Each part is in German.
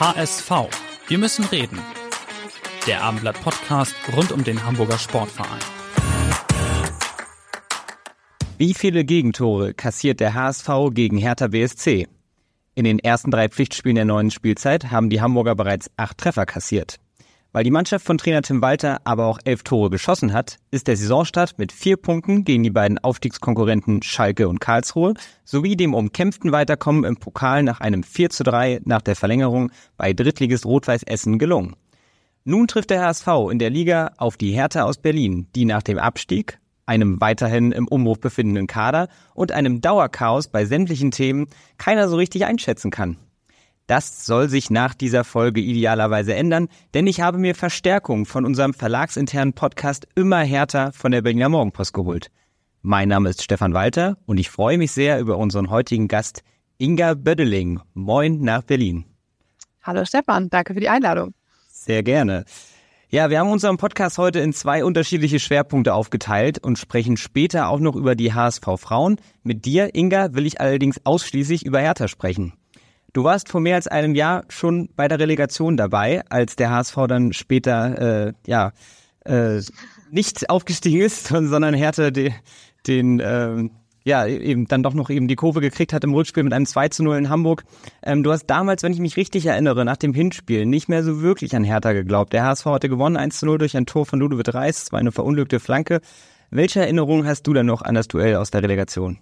HSV. Wir müssen reden. Der Abendblatt Podcast rund um den Hamburger Sportverein. Wie viele Gegentore kassiert der HSV gegen Hertha BSC? In den ersten drei Pflichtspielen der neuen Spielzeit haben die Hamburger bereits acht Treffer kassiert. Weil die Mannschaft von Trainer Tim Walter aber auch elf Tore geschossen hat, ist der Saisonstart mit vier Punkten gegen die beiden Aufstiegskonkurrenten Schalke und Karlsruhe sowie dem umkämpften Weiterkommen im Pokal nach einem 4 zu 3 nach der Verlängerung bei Drittligist Rot-Weiß Essen gelungen. Nun trifft der HSV in der Liga auf die Hertha aus Berlin, die nach dem Abstieg, einem weiterhin im Umbruch befindenden Kader und einem Dauerchaos bei sämtlichen Themen keiner so richtig einschätzen kann. Das soll sich nach dieser Folge idealerweise ändern, denn ich habe mir Verstärkung von unserem verlagsinternen Podcast immer härter von der Berliner Morgenpost geholt. Mein Name ist Stefan Walter und ich freue mich sehr über unseren heutigen Gast Inga Bödeling. Moin nach Berlin. Hallo Stefan, danke für die Einladung. Sehr gerne. Ja, wir haben unseren Podcast heute in zwei unterschiedliche Schwerpunkte aufgeteilt und sprechen später auch noch über die HSV Frauen. Mit dir, Inga, will ich allerdings ausschließlich über Hertha sprechen. Du warst vor mehr als einem Jahr schon bei der Relegation dabei, als der HSV dann später äh, ja äh, nicht aufgestiegen ist, sondern Hertha de, den äh, ja eben dann doch noch eben die Kurve gekriegt hat im Rückspiel mit einem 2 zu 0 in Hamburg. Ähm, du hast damals, wenn ich mich richtig erinnere, nach dem Hinspiel nicht mehr so wirklich an Hertha geglaubt. Der HSV hatte gewonnen 1 zu 0 durch ein Tor von Ludovic Reis, es war eine verunglückte Flanke. Welche Erinnerungen hast du dann noch an das Duell aus der Relegation?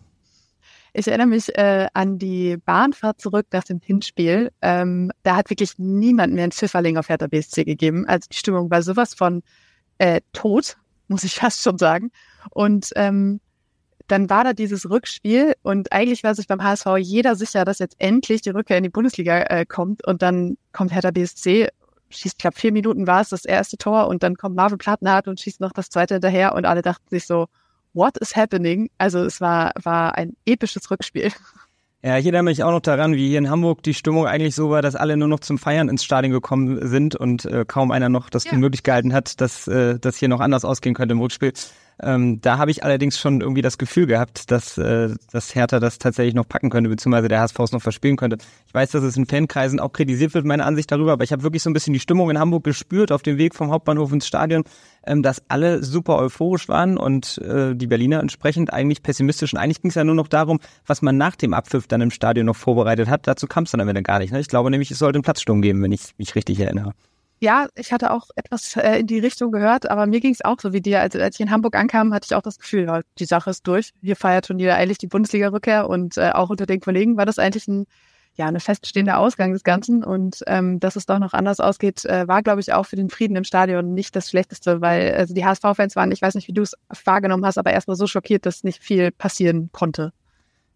Ich erinnere mich äh, an die Bahnfahrt zurück nach dem Hinspiel. Ähm, da hat wirklich niemand mehr ein Pfifferling auf Hertha BSC gegeben. Also die Stimmung war sowas von äh, tot, muss ich fast schon sagen. Und ähm, dann war da dieses Rückspiel und eigentlich war sich beim HSV jeder sicher, dass jetzt endlich die Rückkehr in die Bundesliga äh, kommt und dann kommt Hertha BSC, schießt, glaube, vier Minuten war es das erste Tor und dann kommt Marvin Plattenhardt und schießt noch das zweite hinterher und alle dachten sich so, what is happening? Also es war, war ein episches Rückspiel. Ja, ich erinnere mich auch noch daran, wie hier in Hamburg die Stimmung eigentlich so war, dass alle nur noch zum Feiern ins Stadion gekommen sind und äh, kaum einer noch das ja. für möglich gehalten hat, dass äh, das hier noch anders ausgehen könnte im Rückspiel. Ähm, da habe ich allerdings schon irgendwie das Gefühl gehabt, dass, äh, dass Hertha das tatsächlich noch packen könnte, beziehungsweise der HSV es noch verspielen könnte. Ich weiß, dass es in Fankreisen auch kritisiert wird, meine Ansicht darüber, aber ich habe wirklich so ein bisschen die Stimmung in Hamburg gespürt auf dem Weg vom Hauptbahnhof ins Stadion, ähm, dass alle super euphorisch waren und äh, die Berliner entsprechend eigentlich pessimistisch. Und eigentlich ging es ja nur noch darum, was man nach dem Abpfiff dann im Stadion noch vorbereitet hat. Dazu kam es dann am Ende gar nicht. Ne? Ich glaube nämlich, es sollte einen Platzsturm geben, wenn ich mich richtig erinnere ja, ich hatte auch etwas äh, in die Richtung gehört, aber mir ging es auch so wie dir. Also als ich in Hamburg ankam, hatte ich auch das Gefühl, ja, die Sache ist durch. Hier feiert Turnier eigentlich die Bundesliga-Rückkehr und äh, auch unter den Kollegen war das eigentlich ein ja, eine feststehende Ausgang des Ganzen. Und ähm, dass es doch noch anders ausgeht, äh, war, glaube ich, auch für den Frieden im Stadion nicht das Schlechteste, weil also die HSV-Fans waren, ich weiß nicht, wie du es wahrgenommen hast, aber erstmal so schockiert, dass nicht viel passieren konnte.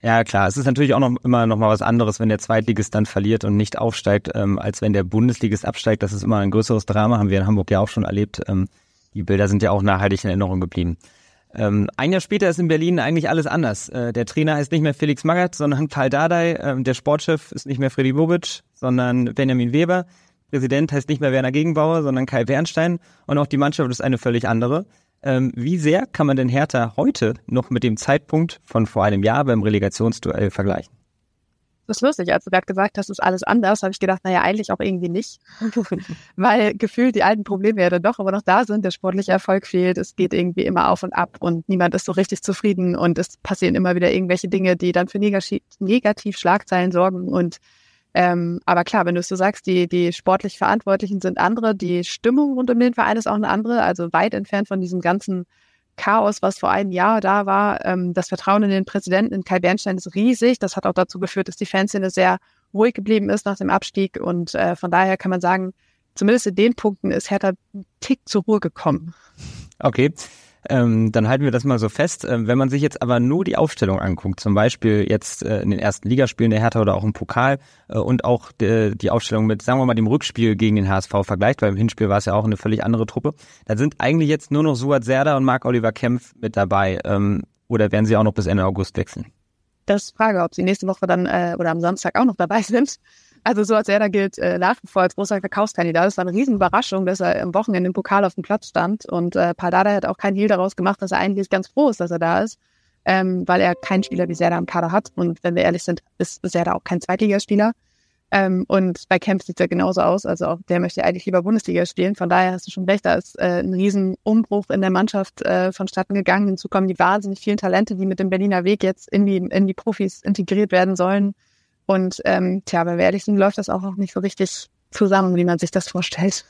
Ja, klar. Es ist natürlich auch noch immer noch mal was anderes, wenn der Zweitligist dann verliert und nicht aufsteigt, ähm, als wenn der Bundesligist absteigt. Das ist immer ein größeres Drama, haben wir in Hamburg ja auch schon erlebt. Ähm, die Bilder sind ja auch nachhaltig in Erinnerung geblieben. Ähm, ein Jahr später ist in Berlin eigentlich alles anders. Äh, der Trainer heißt nicht mehr Felix Magath, sondern Karl Dardai. Ähm, der Sportchef ist nicht mehr Freddy Bobic, sondern Benjamin Weber. Präsident heißt nicht mehr Werner Gegenbauer, sondern Kai Bernstein. Und auch die Mannschaft ist eine völlig andere. Ähm, wie sehr kann man denn Hertha heute noch mit dem Zeitpunkt von vor einem Jahr beim Relegationsduell vergleichen? Das ist lustig, als du gerade gesagt hast, ist alles anders, habe ich gedacht, naja, eigentlich auch irgendwie nicht. Weil gefühlt die alten Probleme ja dann doch immer noch da sind, der sportliche Erfolg fehlt, es geht irgendwie immer auf und ab und niemand ist so richtig zufrieden und es passieren immer wieder irgendwelche Dinge, die dann für negativ, negativ Schlagzeilen sorgen und ähm, aber klar, wenn du es so sagst, die, die sportlich Verantwortlichen sind andere, die Stimmung rund um den Verein ist auch eine andere, also weit entfernt von diesem ganzen Chaos, was vor einem Jahr da war. Ähm, das Vertrauen in den Präsidenten, in Kai Bernstein, ist riesig. Das hat auch dazu geführt, dass die Fanszene sehr ruhig geblieben ist nach dem Abstieg. Und äh, von daher kann man sagen, zumindest in den Punkten ist Hertha einen Tick zur Ruhe gekommen. Okay. Ähm, dann halten wir das mal so fest. Ähm, wenn man sich jetzt aber nur die Aufstellung anguckt, zum Beispiel jetzt äh, in den ersten Ligaspielen der Hertha oder auch im Pokal äh, und auch de, die Aufstellung mit, sagen wir mal, dem Rückspiel gegen den HSV vergleicht, weil im Hinspiel war es ja auch eine völlig andere Truppe, dann sind eigentlich jetzt nur noch Suat Serda und Marc-Oliver Kempf mit dabei. Ähm, oder werden sie auch noch bis Ende August wechseln? Das ist Frage, ob sie nächste Woche dann äh, oder am Samstag auch noch dabei sind. Also so als er da gilt äh, nach wie vor als großer Verkaufskandidat. Das war eine Riesenüberraschung, dass er am Wochenende im Pokal auf dem Platz stand. Und äh, Pardada hat auch keinen Hehl daraus gemacht, dass er eigentlich ganz froh ist, dass er da ist, ähm, weil er keinen Spieler wie Serda im Kader hat. Und wenn wir ehrlich sind, ist Serda auch kein Zweitligaspieler. Ähm, und bei Kempf sieht es ja genauso aus. Also auch der möchte eigentlich lieber Bundesliga spielen. Von daher hast du schon recht, da ist äh, ein Riesenumbruch in der Mannschaft äh, vonstatten gegangen. Hinzu kommen die wahnsinnig vielen Talente, die mit dem Berliner Weg jetzt in die, in die Profis integriert werden sollen. Und ähm, tja, ehrlich sind, läuft das auch noch nicht so richtig zusammen, wie man sich das vorstellt.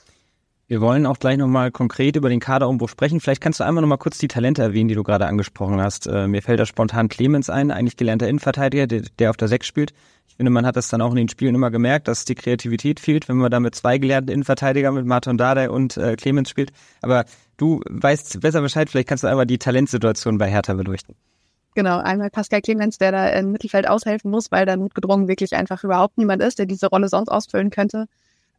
Wir wollen auch gleich nochmal konkret über den Kaderumbruch sprechen. Vielleicht kannst du einmal nochmal kurz die Talente erwähnen, die du gerade angesprochen hast. Äh, mir fällt da spontan Clemens ein, eigentlich gelernter Innenverteidiger, der, der auf der Sechs spielt. Ich finde, man hat das dann auch in den Spielen immer gemerkt, dass die Kreativität fehlt, wenn man da mit zwei gelernten Innenverteidigern, mit Martin Dardai und äh, Clemens spielt. Aber du weißt besser Bescheid, vielleicht kannst du einmal die Talentsituation bei Hertha beleuchten. Genau, einmal Pascal Clemens, der da im Mittelfeld aushelfen muss, weil da notgedrungen wirklich einfach überhaupt niemand ist, der diese Rolle sonst ausfüllen könnte.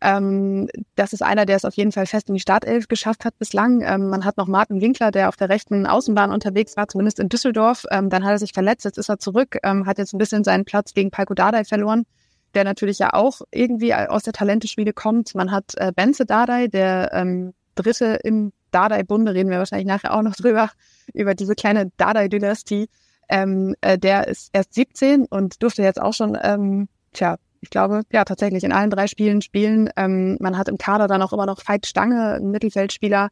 Ähm, das ist einer, der es auf jeden Fall fest in die Startelf geschafft hat bislang. Ähm, man hat noch Martin Winkler, der auf der rechten Außenbahn unterwegs war, zumindest in Düsseldorf. Ähm, dann hat er sich verletzt, jetzt ist er zurück, ähm, hat jetzt ein bisschen seinen Platz gegen Palko Dardai verloren, der natürlich ja auch irgendwie aus der Talenteschmiede kommt. Man hat äh, Benze Dardai, der ähm, Dritte im Dardai-Bunde, reden wir wahrscheinlich nachher auch noch drüber, über diese kleine Dardai-Dynastie. Ähm, äh, der ist erst 17 und durfte jetzt auch schon, ähm, tja, ich glaube, ja, tatsächlich in allen drei Spielen spielen. Ähm, man hat im Kader dann auch immer noch Veit Stange, einen Mittelfeldspieler,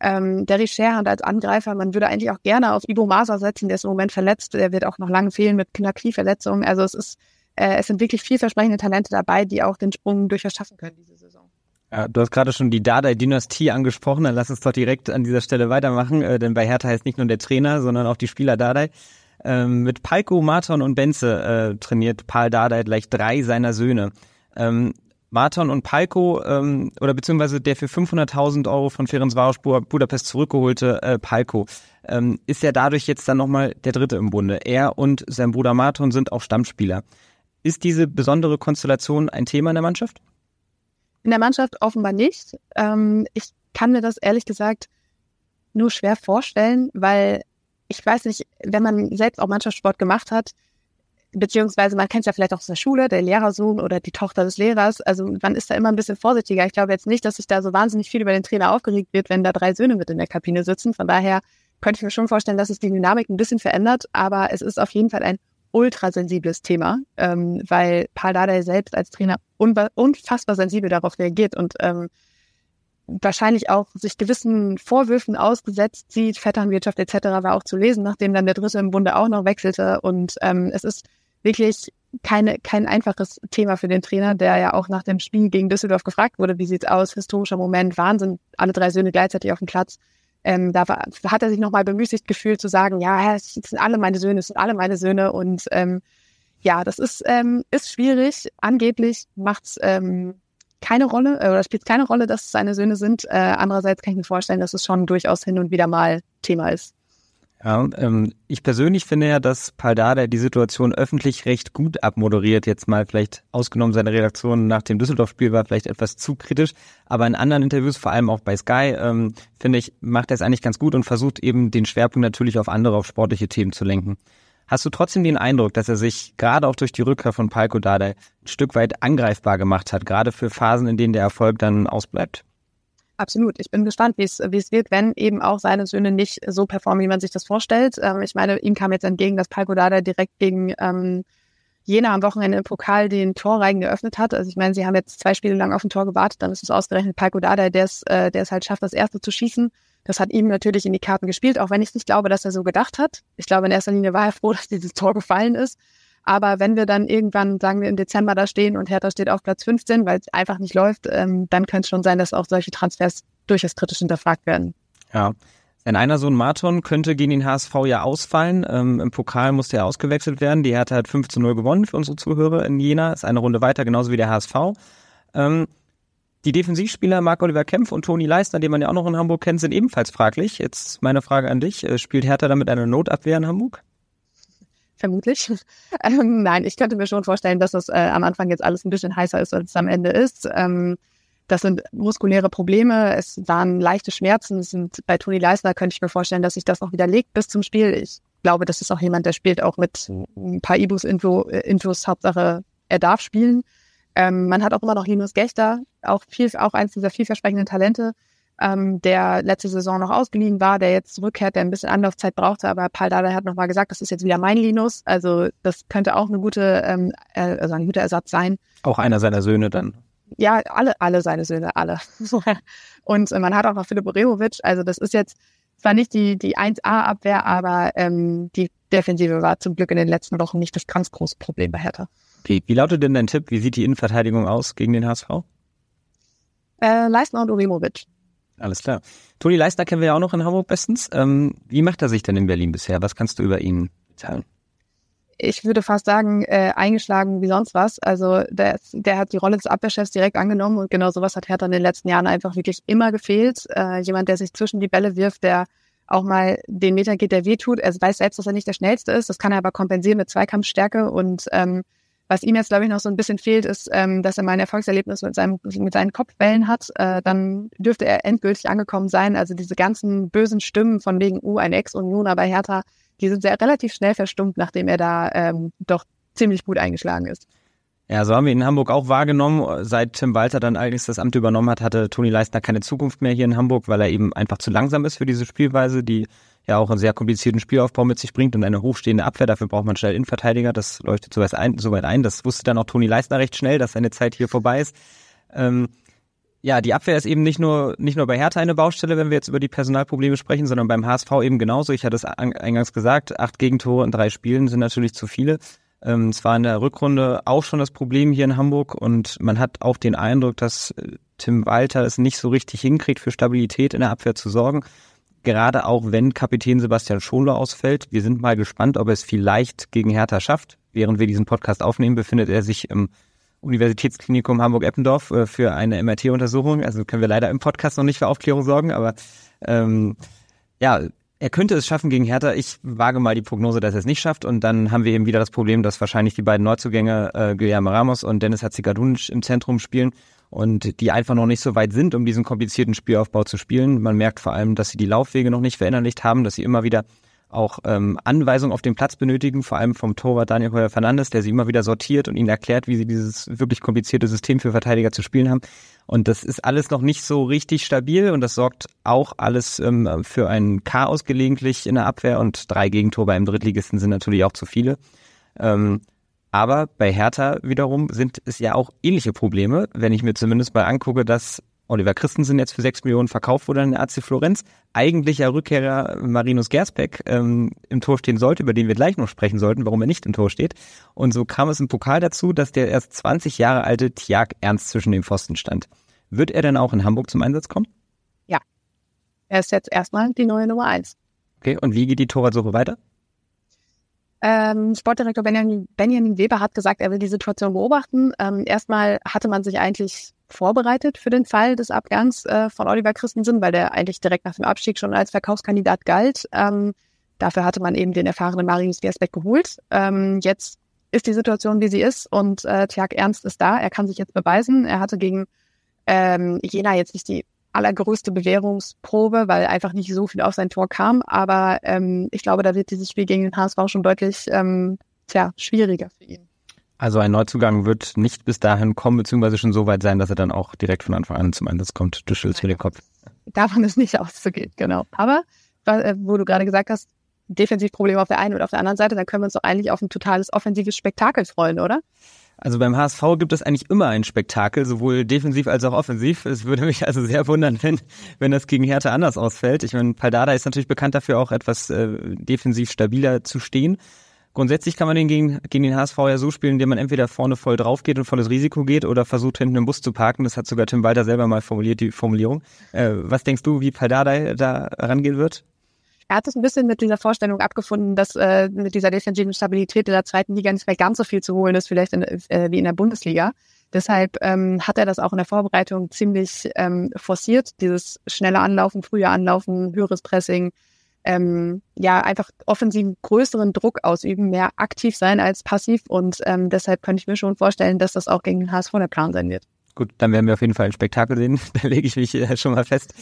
ähm, Derry Scherhand als Angreifer. Man würde eigentlich auch gerne auf Ivo Masa setzen, der ist im Moment verletzt. Der wird auch noch lange fehlen mit einer Knieverletzung. Also es ist, äh, es sind wirklich vielversprechende Talente dabei, die auch den Sprung durchaus schaffen können diese Saison. Ja, du hast gerade schon die Dardai-Dynastie angesprochen, dann lass uns doch direkt an dieser Stelle weitermachen, äh, denn bei Hertha heißt nicht nur der Trainer, sondern auch die Spieler Dardai. Ähm, mit Palko, Marton und Benze äh, trainiert Paul Dardai gleich drei seiner Söhne. Ähm, Marton und Palko, ähm, oder beziehungsweise der für 500.000 Euro von Ferencvaros Budapest zurückgeholte äh, Palko, ähm, ist ja dadurch jetzt dann nochmal der Dritte im Bunde. Er und sein Bruder Marton sind auch Stammspieler. Ist diese besondere Konstellation ein Thema in der Mannschaft? In der Mannschaft offenbar nicht. Ähm, ich kann mir das ehrlich gesagt nur schwer vorstellen, weil ich weiß nicht, wenn man selbst auch Mannschaftssport gemacht hat, beziehungsweise man kennt es ja vielleicht auch aus der Schule, der Lehrersohn oder die Tochter des Lehrers. Also man ist da immer ein bisschen vorsichtiger. Ich glaube jetzt nicht, dass sich da so wahnsinnig viel über den Trainer aufgeregt wird, wenn da drei Söhne mit in der Kabine sitzen. Von daher könnte ich mir schon vorstellen, dass es die Dynamik ein bisschen verändert, aber es ist auf jeden Fall ein ultrasensibles Thema, ähm, weil Paul Dardai selbst als Trainer unfassbar sensibel darauf reagiert und ähm, wahrscheinlich auch sich gewissen Vorwürfen ausgesetzt sieht, Vetternwirtschaft etc. war auch zu lesen, nachdem dann der Dritte im Bunde auch noch wechselte. Und ähm, es ist wirklich keine, kein einfaches Thema für den Trainer, der ja auch nach dem Spiel gegen Düsseldorf gefragt wurde, wie sieht's aus, historischer Moment, Wahnsinn, alle drei Söhne gleichzeitig auf dem Platz. Ähm, da war, hat er sich nochmal bemüßigt gefühlt zu sagen, ja, es sind alle meine Söhne, es sind alle meine Söhne und ähm, ja, das ist, ähm, ist schwierig. Angeblich macht's ähm, keine Rolle äh, oder spielt keine Rolle, dass es seine Söhne sind. Äh, andererseits kann ich mir vorstellen, dass es schon durchaus hin und wieder mal Thema ist. Ja, ähm, ich persönlich finde ja, dass Paldada die Situation öffentlich recht gut abmoderiert. Jetzt mal vielleicht ausgenommen seine Reaktion nach dem Düsseldorf-Spiel war vielleicht etwas zu kritisch, aber in anderen Interviews, vor allem auch bei Sky, ähm, finde ich, macht er es eigentlich ganz gut und versucht eben den Schwerpunkt natürlich auf andere, auf sportliche Themen zu lenken. Hast du trotzdem den Eindruck, dass er sich gerade auch durch die Rückkehr von Palko Dardai ein Stück weit angreifbar gemacht hat, gerade für Phasen, in denen der Erfolg dann ausbleibt? Absolut. Ich bin gespannt, wie es wird, wenn eben auch seine Söhne nicht so performen, wie man sich das vorstellt. Ähm, ich meine, ihm kam jetzt entgegen, dass Palko Dardai direkt gegen ähm, Jena am Wochenende im Pokal den Torreigen geöffnet hat. Also ich meine, sie haben jetzt zwei Spiele lang auf ein Tor gewartet, dann ist es ausgerechnet Palko Dardai, der es, äh, der es halt schafft, das erste zu schießen. Das hat ihm natürlich in die Karten gespielt, auch wenn ich nicht glaube, dass er so gedacht hat. Ich glaube, in erster Linie war er froh, dass dieses Tor gefallen ist. Aber wenn wir dann irgendwann, sagen wir, im Dezember da stehen und Hertha steht auf Platz 15, weil es einfach nicht läuft, ähm, dann könnte es schon sein, dass auch solche Transfers durchaus kritisch hinterfragt werden. Ja. Sein einer Sohn Marton könnte gegen den HSV ja ausfallen. Ähm, Im Pokal musste er ausgewechselt werden. Die Hertha hat 5 zu 0 gewonnen für unsere Zuhörer in Jena. Ist eine Runde weiter, genauso wie der HSV. Ähm, Die Defensivspieler Marc-Oliver Kempf und Toni Leistner, den man ja auch noch in Hamburg kennt, sind ebenfalls fraglich. Jetzt meine Frage an dich. Äh, spielt Hertha damit eine Notabwehr in Hamburg? Vermutlich. Ähm, nein, ich könnte mir schon vorstellen, dass das äh, am Anfang jetzt alles ein bisschen heißer ist, als es am Ende ist. Ähm, das sind muskuläre Probleme. Es waren leichte Schmerzen. Es sind bei Toni Leisner könnte ich mir vorstellen, dass sich das noch widerlegt bis zum Spiel. Ich glaube, das ist auch jemand, der spielt auch mit ein paar Ibus-Infos. Info, Hauptsache, er darf spielen. Ähm, man hat auch immer noch Linus Gechter, auch viel, auch eins dieser vielversprechenden Talente, ähm, der letzte Saison noch ausgeliehen war, der jetzt zurückkehrt, der ein bisschen Anlaufzeit brauchte, aber Paul Dada hat nochmal gesagt, das ist jetzt wieder mein Linus. Also das könnte auch eine gute, ähm, äh, also ein guter Ersatz sein. Auch einer seiner Söhne dann. Ja, alle, alle seine Söhne, alle. Und äh, man hat auch noch Philipp Rehovic, also das ist jetzt zwar nicht die, die 1A-Abwehr, aber ähm, die Defensive war zum Glück in den letzten Wochen nicht das ganz große Problem bei Hertha. Wie, wie lautet denn dein Tipp? Wie sieht die Innenverteidigung aus gegen den HSV? Äh, Leistner und Urimovic. Alles klar. Toni Leistner kennen wir ja auch noch in Hamburg bestens. Ähm, wie macht er sich denn in Berlin bisher? Was kannst du über ihn mitteilen? ich würde fast sagen, äh, eingeschlagen wie sonst was. Also der, der hat die Rolle des Abwehrchefs direkt angenommen und genau sowas hat Hertha in den letzten Jahren einfach wirklich immer gefehlt. Äh, jemand, der sich zwischen die Bälle wirft, der auch mal den Meter geht, der wehtut. Er weiß selbst, dass er nicht der Schnellste ist. Das kann er aber kompensieren mit Zweikampfstärke und ähm, was ihm jetzt, glaube ich, noch so ein bisschen fehlt, ist, ähm, dass er mal ein Erfolgserlebnis mit, seinem, mit seinen Kopfwellen hat. Äh, dann dürfte er endgültig angekommen sein. Also diese ganzen bösen Stimmen von wegen, uh, ein Ex-Unioner bei Hertha, die sind sehr relativ schnell verstummt, nachdem er da ähm, doch ziemlich gut eingeschlagen ist. Ja, so haben wir ihn in Hamburg auch wahrgenommen. Seit Tim Walter dann allerdings das Amt übernommen hat, hatte Toni Leistner keine Zukunft mehr hier in Hamburg, weil er eben einfach zu langsam ist für diese Spielweise, die ja auch einen sehr komplizierten Spielaufbau mit sich bringt und eine hochstehende Abwehr. Dafür braucht man schnell Innenverteidiger. Das leuchtet soweit ein. Soweit ein. Das wusste dann auch Toni Leistner recht schnell, dass seine Zeit hier vorbei ist. Ähm, ja, die Abwehr ist eben nicht nur, nicht nur bei Hertha eine Baustelle, wenn wir jetzt über die Personalprobleme sprechen, sondern beim HSV eben genauso. Ich hatte es eingangs gesagt, acht Gegentore in drei Spielen sind natürlich zu viele. Ähm, es war in der Rückrunde auch schon das Problem hier in Hamburg und man hat auch den Eindruck, dass äh, Tim Walter es nicht so richtig hinkriegt, für Stabilität in der Abwehr zu sorgen. Gerade auch wenn Kapitän Sebastian Schonler ausfällt. Wir sind mal gespannt, ob er es vielleicht gegen Hertha schafft. Während wir diesen Podcast aufnehmen, befindet er sich im Universitätsklinikum Hamburg-Eppendorf äh, für eine MRT-Untersuchung. Also können wir leider im Podcast noch nicht für Aufklärung sorgen, aber ähm, ja, er könnte es schaffen gegen Hertha. Ich wage mal die Prognose, dass er es nicht schafft. Und dann haben wir eben wieder das Problem, dass wahrscheinlich die beiden Neuzugänge äh, Guillermo Ramos und Dennis Hatzigadunic im Zentrum spielen und die einfach noch nicht so weit sind, um diesen komplizierten Spielaufbau zu spielen. Man merkt vor allem, dass sie die Laufwege noch nicht verinnerlicht haben, dass sie immer wieder auch ähm, Anweisungen auf dem Platz benötigen, vor allem vom Torwart Daniel Heuer Fernandes, der sie immer wieder sortiert und ihnen erklärt, wie sie dieses wirklich komplizierte System für Verteidiger zu spielen haben. Und das ist alles noch nicht so richtig stabil und das sorgt auch alles ähm, für ein Chaos gelegentlich in der Abwehr und drei Gegentore beim Drittligisten sind natürlich auch zu viele. Ähm, aber bei Hertha wiederum sind es ja auch ähnliche Probleme, wenn ich mir zumindest mal angucke, dass Oliver Christensen jetzt für sechs Millionen verkauft wurde an AC Florenz. Eigentlicher Rückkehrer Marinus Gersbeck ähm, im Tor stehen sollte, über den wir gleich noch sprechen sollten, warum er nicht im Tor steht. Und so kam es im Pokal dazu, dass der erst 20 Jahre alte Tiag ernst zwischen den Pfosten stand. Wird er denn auch in Hamburg zum Einsatz kommen? Ja. Er ist jetzt erstmal die neue Nummer eins. Okay, und wie geht die Torwartsuche weiter? Ähm, Sportdirektor Benjamin, Benjamin Weber hat gesagt, er will die Situation beobachten. Ähm, erstmal hatte man sich eigentlich vorbereitet für den Fall des Abgangs äh, von Oliver Christensen, weil der eigentlich direkt nach dem Abstieg schon als Verkaufskandidat galt. Ähm, dafür hatte man eben den erfahrenen Marius Gersbeck geholt. Ähm, jetzt ist die Situation, wie sie ist und äh, Tjag Ernst ist da. Er kann sich jetzt beweisen. Er hatte gegen ähm, Jena jetzt nicht die allergrößte Bewährungsprobe, weil einfach nicht so viel auf sein Tor kam. Aber ähm, ich glaube, da wird dieses Spiel gegen den HSV schon deutlich ähm, tja, schwieriger für ihn. Also ein Neuzugang wird nicht bis dahin kommen, beziehungsweise schon so weit sein, dass er dann auch direkt von Anfang an zum Einsatz kommt. Du schüttelst mir den Kopf. Davon ist nicht auszugehen, genau. Aber, äh, wo du gerade gesagt hast, Defensivprobleme auf der einen oder auf der anderen Seite, dann können wir uns doch eigentlich auf ein totales offensives Spektakel freuen, oder? Also beim HSV gibt es eigentlich immer ein Spektakel, sowohl defensiv als auch offensiv. Es würde mich also sehr wundern, wenn, wenn das gegen Hertha anders ausfällt. Ich meine, Paldada ist natürlich bekannt dafür, auch etwas äh, defensiv stabiler zu stehen. Grundsätzlich kann man den gegen, gegen den HSV ja so spielen, indem man entweder vorne voll drauf geht und volles Risiko geht oder versucht, hinten im Bus zu parken. Das hat sogar Tim Walter selber mal formuliert, die Formulierung. Äh, was denkst du, wie Paldada da rangehen wird? Er hat es ein bisschen mit dieser Vorstellung abgefunden, dass äh, mit dieser defensiven Stabilität in der zweiten Liga nicht mehr ganz so viel zu holen ist, vielleicht in, äh, wie in der Bundesliga. Deshalb ähm, hat er das auch in der Vorbereitung ziemlich ähm, forciert, dieses schnelle Anlaufen, frühe Anlaufen, höheres Pressing, ähm, ja, einfach offensiv größeren Druck ausüben, mehr aktiv sein als passiv und ähm, deshalb könnte ich mir schon vorstellen, dass das auch gegen den HSV der Plan sein wird. Gut, dann werden wir auf jeden Fall ein Spektakel sehen. da lege ich mich äh, schon mal fest.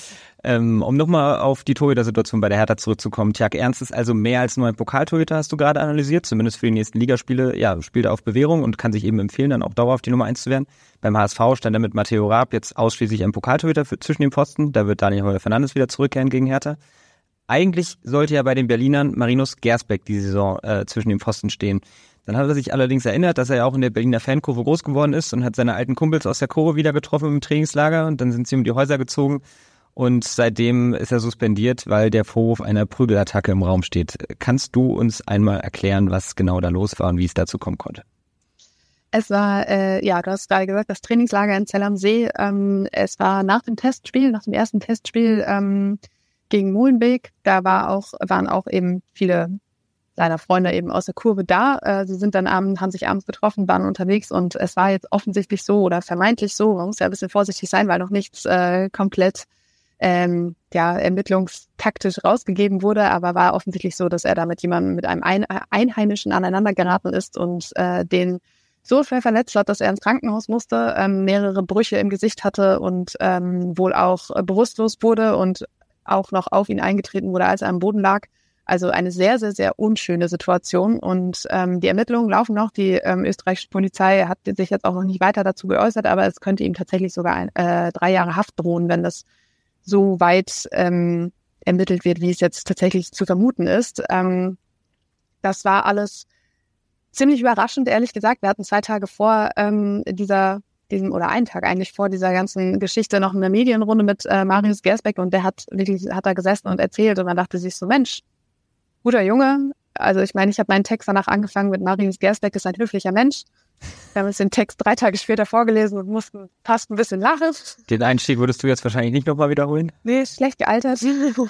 Ähm, um nochmal auf die Torhüter-Situation bei der Hertha zurückzukommen. Tjag Ernst ist also mehr als nur ein Pokaltorhüter, hast du gerade analysiert, zumindest für die nächsten Ligaspiele. Ja, spielt er auf Bewährung und kann sich eben empfehlen, dann auch dauerhaft die Nummer eins zu werden. Beim HSV stand er mit Matteo Raab jetzt ausschließlich ein Pokaltorhüter für, zwischen den Posten. Da wird Daniel Heuer Fernandes wieder zurückkehren gegen Hertha. Eigentlich sollte ja bei den Berlinern Marinus Gersbeck die Saison äh, zwischen den Pfosten stehen. Dann hat er sich allerdings erinnert, dass er ja auch in der Berliner Fankurve groß geworden ist und hat seine alten Kumpels aus der Kurve wieder getroffen im Trainingslager und dann sind sie um die Häuser gezogen und seitdem ist er suspendiert, weil der Vorwurf einer Prügelattacke im Raum steht. Kannst du uns einmal erklären, was genau da los war und wie es dazu kommen konnte? Es war, äh, ja, du hast gerade gesagt, das Trainingslager in Zell am See. Ähm, es war nach dem Testspiel, nach dem ersten Testspiel ähm, gegen Molenbeek. Da war auch, waren auch eben viele seiner Freunde eben aus der Kurve da. Äh, sie sind dann abends, haben sich abends getroffen, waren unterwegs und es war jetzt offensichtlich so oder vermeintlich so, man muss ja ein bisschen vorsichtig sein, weil noch nichts äh, komplett ähm, ja, ermittlungstaktisch rausgegeben wurde, aber war offensichtlich so, dass er da mit jemandem, mit einem Ein Einheimischen aneinander geraten ist und äh, den so schwer verletzt hat, dass er ins Krankenhaus musste, ähm, mehrere Brüche im Gesicht hatte und ähm, wohl auch äh, bewusstlos wurde und auch noch auf ihn eingetreten wurde, als er am Boden lag. Also eine sehr, sehr, sehr unschöne Situation. Und ähm, die Ermittlungen laufen noch. Die ähm, österreichische Polizei hat sich jetzt auch noch nicht weiter dazu geäußert, aber es könnte ihm tatsächlich sogar ein, äh, drei Jahre Haft drohen, wenn das so weit ähm, ermittelt wird, wie es jetzt tatsächlich zu vermuten ist. Ähm, das war alles ziemlich überraschend, ehrlich gesagt. Wir hatten zwei Tage vor ähm, dieser diesem oder einen Tag eigentlich vor dieser ganzen Geschichte noch eine Medienrunde mit äh, Marius Gersbeck und der hat wirklich hat da gesessen und erzählt und man dachte sich so Mensch, guter Junge. Also ich meine, ich habe meinen Text danach angefangen mit Marius Gersbeck ist ein höflicher Mensch. Wir haben uns den Text drei Tage später vorgelesen und mussten fast ein bisschen lachen. Den Einstieg würdest du jetzt wahrscheinlich nicht nochmal wiederholen? Nee, schlecht gealtert.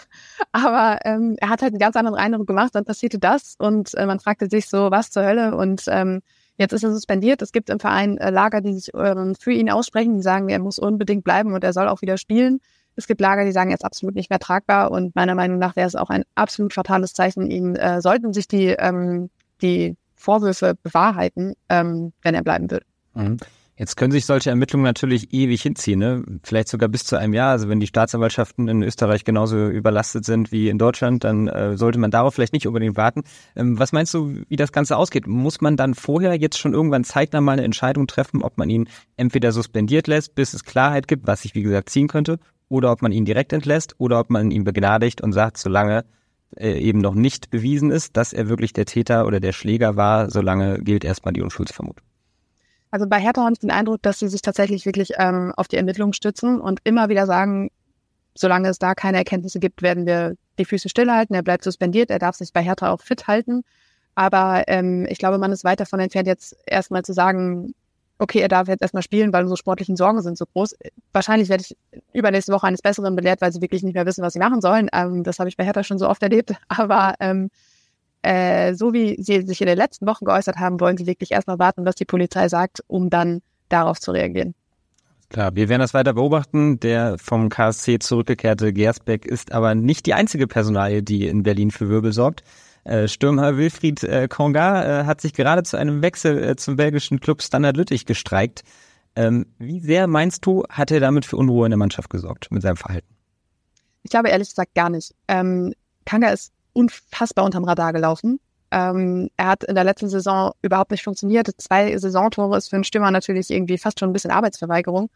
Aber ähm, er hat halt einen ganz anderen Eindruck gemacht. Dann passierte das und äh, man fragte sich so, was zur Hölle? Und ähm, Jetzt ist er suspendiert. Es gibt im Verein äh, Lager, die sich ähm, für ihn aussprechen, die sagen, er muss unbedingt bleiben und er soll auch wieder spielen. Es gibt Lager, die sagen, er ist absolut nicht mehr tragbar und meiner Meinung nach wäre es auch ein absolut fatales Zeichen. Ihm äh, sollten sich die, ähm, die Vorwürfe bewahrheiten, ähm, wenn er bleiben will. Mhm. Jetzt können sich solche Ermittlungen natürlich ewig hinziehen, ne? vielleicht sogar bis zu einem Jahr. Also wenn die Staatsanwaltschaften in Österreich genauso überlastet sind wie in Deutschland, dann äh, sollte man darauf vielleicht nicht unbedingt warten. Ähm, was meinst du, wie das Ganze ausgeht? Muss man dann vorher jetzt schon irgendwann zeitnah mal eine Entscheidung treffen, ob man ihn entweder suspendiert lässt, bis es Klarheit gibt, was sich wie gesagt ziehen könnte, oder ob man ihn direkt entlässt, oder ob man ihn begnadigt und sagt, solange äh, eben noch nicht bewiesen ist, dass er wirklich der Täter oder der Schläger war, solange gilt erstmal die Unschuldsvermutung. Also bei Hertha habe ich den Eindruck, dass sie sich tatsächlich wirklich ähm, auf die Ermittlungen stützen und immer wieder sagen, solange es da keine Erkenntnisse gibt, werden wir die Füße stillhalten. Er bleibt suspendiert, er darf sich bei Hertha auch fit halten. Aber ähm, ich glaube, man ist weit davon entfernt, jetzt erstmal zu sagen, okay, er darf jetzt erstmal spielen, weil unsere sportlichen Sorgen sind so groß. Wahrscheinlich werde ich übernächste Woche eines Besseren belehrt, weil sie wirklich nicht mehr wissen, was sie machen sollen. Ähm, das habe ich bei Hertha schon so oft erlebt. Aber ähm, äh, so wie Sie sich in den letzten Wochen geäußert haben, wollen Sie wirklich erstmal warten, was die Polizei sagt, um dann darauf zu reagieren. Klar, wir werden das weiter beobachten. Der vom KSC zurückgekehrte Gersbeck ist aber nicht die einzige Personalie, die in Berlin für Wirbel sorgt. Äh, Stürmer Wilfried äh, Konga äh, hat sich gerade zu einem Wechsel zum belgischen Club Standard Lüttich gestreikt. Ähm, wie sehr meinst du, hat er damit für Unruhe in der Mannschaft gesorgt mit seinem Verhalten? Ich glaube ehrlich gesagt gar nicht. Ähm, Kanga ist unfassbar unterm Radar gelaufen. Ähm, er hat in der letzten Saison überhaupt nicht funktioniert. Zwei Saisontore ist für einen Stürmer natürlich irgendwie fast schon ein bisschen Arbeitsverweigerung.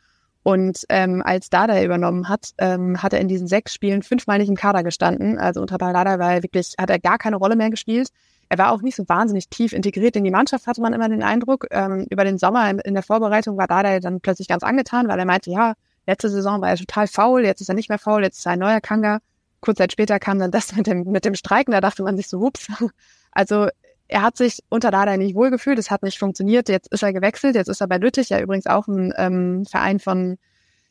Und ähm, als Dada übernommen hat, ähm, hat er in diesen sechs Spielen fünfmal nicht im Kader gestanden. Also unter Dada war er wirklich, hat er gar keine Rolle mehr gespielt. Er war auch nicht so wahnsinnig tief integriert in die Mannschaft, hatte man immer den Eindruck. Ähm, über den Sommer in der Vorbereitung war Dada dann plötzlich ganz angetan, weil er meinte, ja, letzte Saison war er total faul, jetzt ist er nicht mehr faul, jetzt ist er ein neuer Kanga kurz Zeit später kam dann das mit dem, mit dem Streiken, da dachte man sich so, ups. Also er hat sich unter Dada nicht wohlgefühlt, es hat nicht funktioniert, jetzt ist er gewechselt, jetzt ist er bei Lüttich, ja übrigens auch ein ähm, Verein von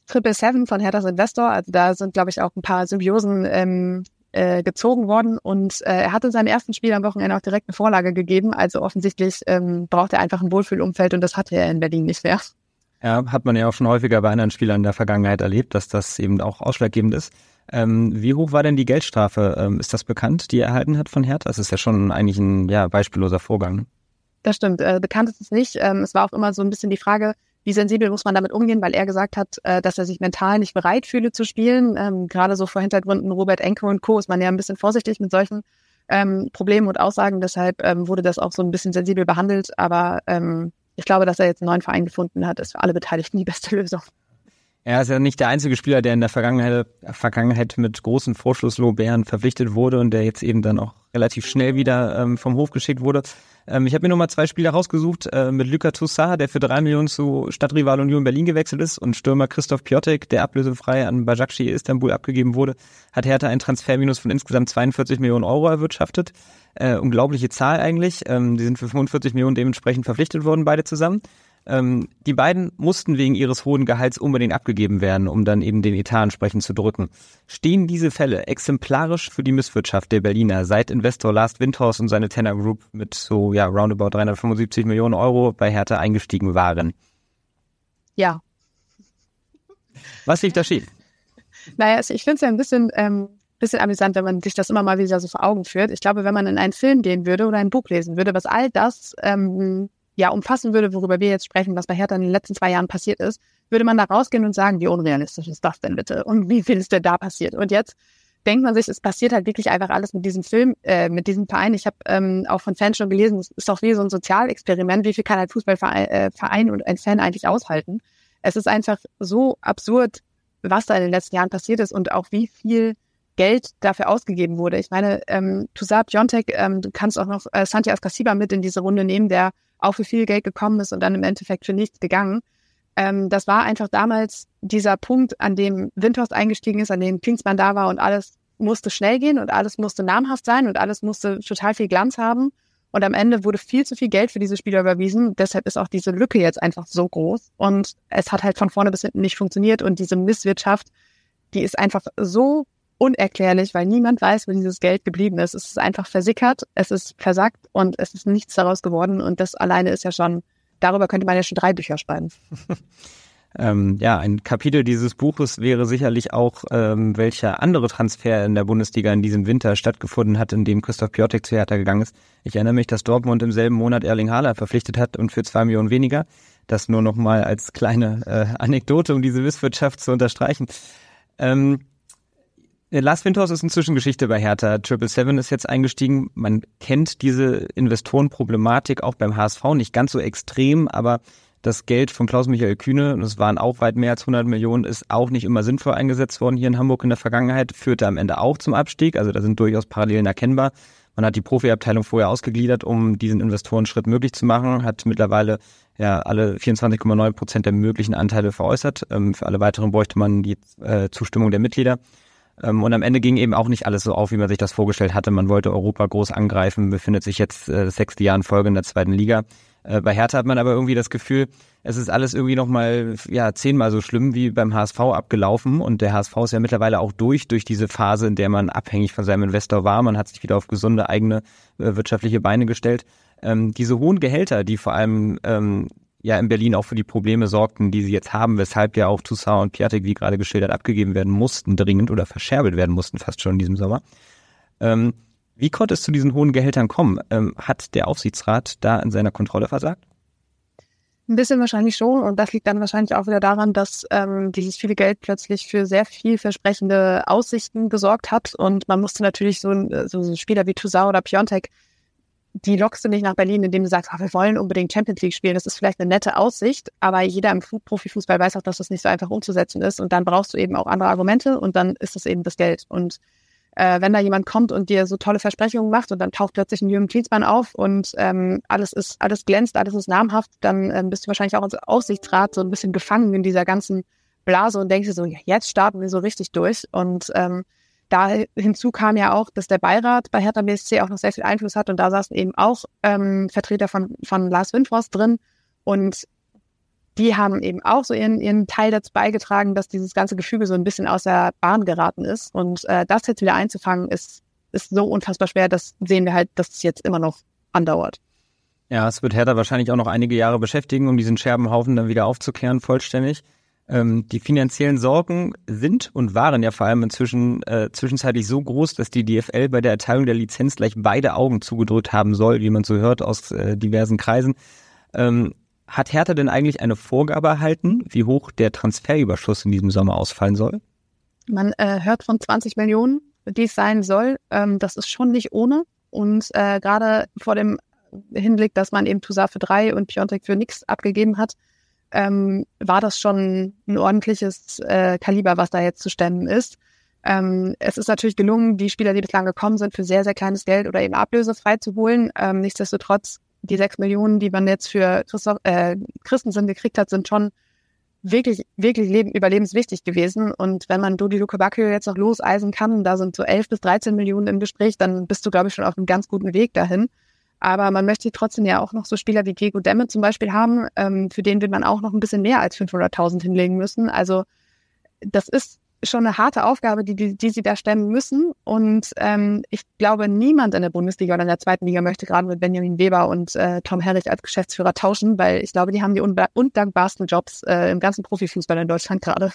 Triple Seven von Herthas Investor, also da sind, glaube ich, auch ein paar Symbiosen ähm, äh, gezogen worden und äh, er hat in seinem ersten Spiel am Wochenende auch direkt eine Vorlage gegeben, also offensichtlich ähm, braucht er einfach ein Wohlfühlumfeld und das hatte er in Berlin nicht mehr. Ja, hat man ja auch schon häufiger bei anderen Spielern in der Vergangenheit erlebt, dass das eben auch ausschlaggebend ist. Ähm, wie hoch war denn die Geldstrafe? Ähm, ist das bekannt, die er erhalten hat von Hertha? Das ist ja schon eigentlich ein ja, beispielloser Vorgang. Das stimmt. Äh, bekannt ist es nicht. Ähm, es war auch immer so ein bisschen die Frage, wie sensibel muss man damit umgehen, weil er gesagt hat, äh, dass er sich mental nicht bereit fühle zu spielen. Ähm, gerade so vor Hintergründen Robert Enke und Co. ist man ja ein bisschen vorsichtig mit solchen ähm, Problemen und Aussagen. Deshalb ähm, wurde das auch so ein bisschen sensibel behandelt. Aber ich glaube, dass er jetzt einen neuen Verein gefunden hat, ist für alle Beteiligten die beste Lösung. Er ist ja nicht der einzige Spieler, der in der Vergangenheit, Vergangenheit mit großen Vorschusslobären verpflichtet wurde und der jetzt eben dann auch relativ schnell wieder ähm, vom Hof geschickt wurde. Ähm, ich habe mir nochmal zwei Spieler rausgesucht äh, mit Luka Toussaint, der für drei Millionen zu Stadtrival Union Berlin gewechselt ist und Stürmer Christoph Piotek, der ablösefrei an Bajakci Istanbul abgegeben wurde, hat Hertha ein Transferminus von insgesamt 42 Millionen Euro erwirtschaftet. Äh, unglaubliche Zahl eigentlich. Ähm, die sind für 45 Millionen dementsprechend verpflichtet worden, beide zusammen. Ähm, die beiden mussten wegen ihres hohen Gehalts unbedingt abgegeben werden, um dann eben den Etat entsprechend zu drücken. Stehen diese Fälle exemplarisch für die Misswirtschaft der Berliner, seit Investor Last Windhorst und seine Tenor Group mit so ja roundabout 375 Millionen Euro bei Hertha eingestiegen waren? Ja. Was liegt da schief? Naja, also ich finde es ja ein bisschen, ähm, bisschen amüsant, wenn man sich das immer mal wieder so vor Augen führt. Ich glaube, wenn man in einen Film gehen würde oder ein Buch lesen würde, was all das ähm, ja umfassen würde, worüber wir jetzt sprechen, was bei Hertha in den letzten zwei Jahren passiert ist, würde man da rausgehen und sagen, wie unrealistisch ist das denn bitte? Und wie viel ist denn da passiert? Und jetzt denkt man sich, es passiert halt wirklich einfach alles mit diesem Film, äh, mit diesem Verein. Ich habe ähm, auch von Fans schon gelesen, es ist doch wie so ein Sozialexperiment. Wie viel kann ein Fußballverein äh, Verein und ein Fan eigentlich aushalten? Es ist einfach so absurd, was da in den letzten Jahren passiert ist und auch wie viel Geld dafür ausgegeben wurde. Ich meine, ähm, Toussaint Biontech, ähm, du kannst auch noch äh, Santiago Casiba mit in diese Runde nehmen, der auch für viel Geld gekommen ist und dann im Endeffekt für nichts gegangen. Ähm, das war einfach damals dieser Punkt, an dem Windhorst eingestiegen ist, an dem Klinsmann da war und alles musste schnell gehen und alles musste namhaft sein und alles musste total viel Glanz haben. Und am Ende wurde viel zu viel Geld für diese Spieler überwiesen. Deshalb ist auch diese Lücke jetzt einfach so groß. Und es hat halt von vorne bis hinten nicht funktioniert. Und diese Misswirtschaft, die ist einfach so unerklärlich, weil niemand weiß, wo dieses Geld geblieben ist. Es ist einfach versickert, es ist versackt und es ist nichts daraus geworden. Und das alleine ist ja schon, darüber könnte man ja schon drei Bücher schreiben. Ähm, ja, ein Kapitel dieses Buches wäre sicherlich auch, ähm, welcher andere Transfer in der Bundesliga in diesem Winter stattgefunden hat, in dem Christoph Piotek zu Hertha gegangen ist. Ich erinnere mich, dass Dortmund im selben Monat Erling Haaland verpflichtet hat und für zwei Millionen weniger. Das nur noch mal als kleine äh, Anekdote, um diese Misswirtschaft zu unterstreichen. Ähm, äh, Lars Windhorst ist inzwischen Geschichte bei Hertha. Triple Seven ist jetzt eingestiegen. Man kennt diese Investorenproblematik auch beim HSV nicht ganz so extrem, aber das Geld von Klaus-Michael Kühne, das waren auch weit mehr als 100 Millionen, ist auch nicht immer sinnvoll eingesetzt worden hier in Hamburg in der Vergangenheit, führte am Ende auch zum Abstieg. Also da sind durchaus Parallelen erkennbar. Man hat die Profiabteilung vorher ausgegliedert, um diesen Investorenschritt möglich zu machen, hat mittlerweile ja alle 24,9 Prozent der möglichen Anteile veräußert. Ähm, für alle weiteren bräuchte man die äh, Zustimmung der Mitglieder. Ähm, und am Ende ging eben auch nicht alles so auf, wie man sich das vorgestellt hatte. Man wollte Europa groß angreifen, befindet sich jetzt äh, das sechste Jahr in Folge in der zweiten Liga. Äh, bei Hertha hat man aber irgendwie das Gefühl, es ist alles irgendwie nochmal ja, zehnmal so schlimm wie beim HSV abgelaufen. Und der HSV ist ja mittlerweile auch durch, durch diese Phase, in der man abhängig von seinem Investor war. Man hat sich wieder auf gesunde eigene äh, wirtschaftliche Beine gestellt. Ähm, diese hohen Gehälter, die vor allem ähm, ja in Berlin auch für die Probleme sorgten, die sie jetzt haben, weshalb ja auch Toussaint und Piatek, wie gerade geschildert, abgegeben werden mussten, dringend oder verscherbelt werden mussten, fast schon in diesem Sommer. Ähm, wie konnte es zu diesen hohen Gehältern kommen? Ähm, hat der Aufsichtsrat da in seiner Kontrolle versagt? Ein bisschen wahrscheinlich schon. Und das liegt dann wahrscheinlich auch wieder daran, dass ähm, dieses viele Geld plötzlich für sehr vielversprechende Aussichten gesorgt hat. Und man musste natürlich so, so Spieler wie Toussaint oder Piontek die lockst du nicht nach Berlin, indem du sagst, ah, wir wollen unbedingt Champions League spielen. Das ist vielleicht eine nette Aussicht, aber jeder im Profifußball weiß auch, dass das nicht so einfach umzusetzen ist. Und dann brauchst du eben auch andere Argumente und dann ist das eben das Geld. Und äh, wenn da jemand kommt und dir so tolle Versprechungen macht und dann taucht plötzlich ein Jürgen Klinsmann auf und ähm, alles ist, alles glänzt, alles ist namhaft, dann ähm, bist du wahrscheinlich auch als Aussichtsrat so ein bisschen gefangen in dieser ganzen Blase und denkst dir so, ja, jetzt starten wir so richtig durch. Und ähm, da hinzu kam ja auch, dass der Beirat bei Hertha BSC auch noch sehr viel Einfluss hat und da saßen eben auch ähm, Vertreter von, von Lars Windforst drin und die haben eben auch so ihren, ihren Teil dazu beigetragen, dass dieses ganze Gefüge so ein bisschen aus der Bahn geraten ist und äh, das jetzt wieder einzufangen ist, ist so unfassbar schwer, das sehen wir halt, dass es jetzt immer noch andauert. Ja, es wird Hertha wahrscheinlich auch noch einige Jahre beschäftigen, um diesen Scherbenhaufen dann wieder aufzukehren, vollständig. Ähm, die finanziellen Sorgen sind und waren ja vor allem inzwischen äh, zwischenzeitlich so groß, dass die DFL bei der Erteilung der Lizenz gleich beide Augen zugedrückt haben soll, wie man so hört aus äh, diversen Kreisen. Ähm, hat Hertha denn eigentlich eine Vorgabe erhalten, wie hoch der Transferüberschuss in diesem Sommer ausfallen soll? Man äh, hört von 20 Millionen, die es sein soll. Ähm, das ist schon nicht ohne. Und äh, gerade vor dem Hinblick, dass man eben Toussaint für drei und Piontek für nichts abgegeben hat, ähm, war das schon ein ordentliches äh, Kaliber, was da jetzt zu stemmen ist. Ähm, es ist natürlich gelungen, die Spieler, die bislang gekommen sind, für sehr, sehr kleines Geld oder eben ablösefrei zu holen. Ähm, nichtsdestotrotz, die sechs Millionen, die man jetzt für Christoph, äh, Christensen gekriegt hat, sind schon wirklich, wirklich leben, überlebenswichtig gewesen. Und wenn man Dodi Luke Bacchio jetzt noch loseisen kann, da sind so elf bis 13 Millionen im Gespräch, dann bist du, glaube ich, schon auf einem ganz guten Weg dahin. Aber man möchte trotzdem ja auch noch so Spieler wie Diego Demme zum Beispiel haben. Ähm, für den wird man auch noch ein bisschen mehr als 500.000 hinlegen müssen. Also das ist schon eine harte Aufgabe, die, die, die sie da stemmen müssen. Und ähm, ich glaube, niemand in der Bundesliga oder in der zweiten Liga möchte gerade mit Benjamin Weber und äh, Tom Herrich als Geschäftsführer tauschen, weil ich glaube, die haben die undankbarsten Jobs äh, im ganzen Profifußball in Deutschland gerade.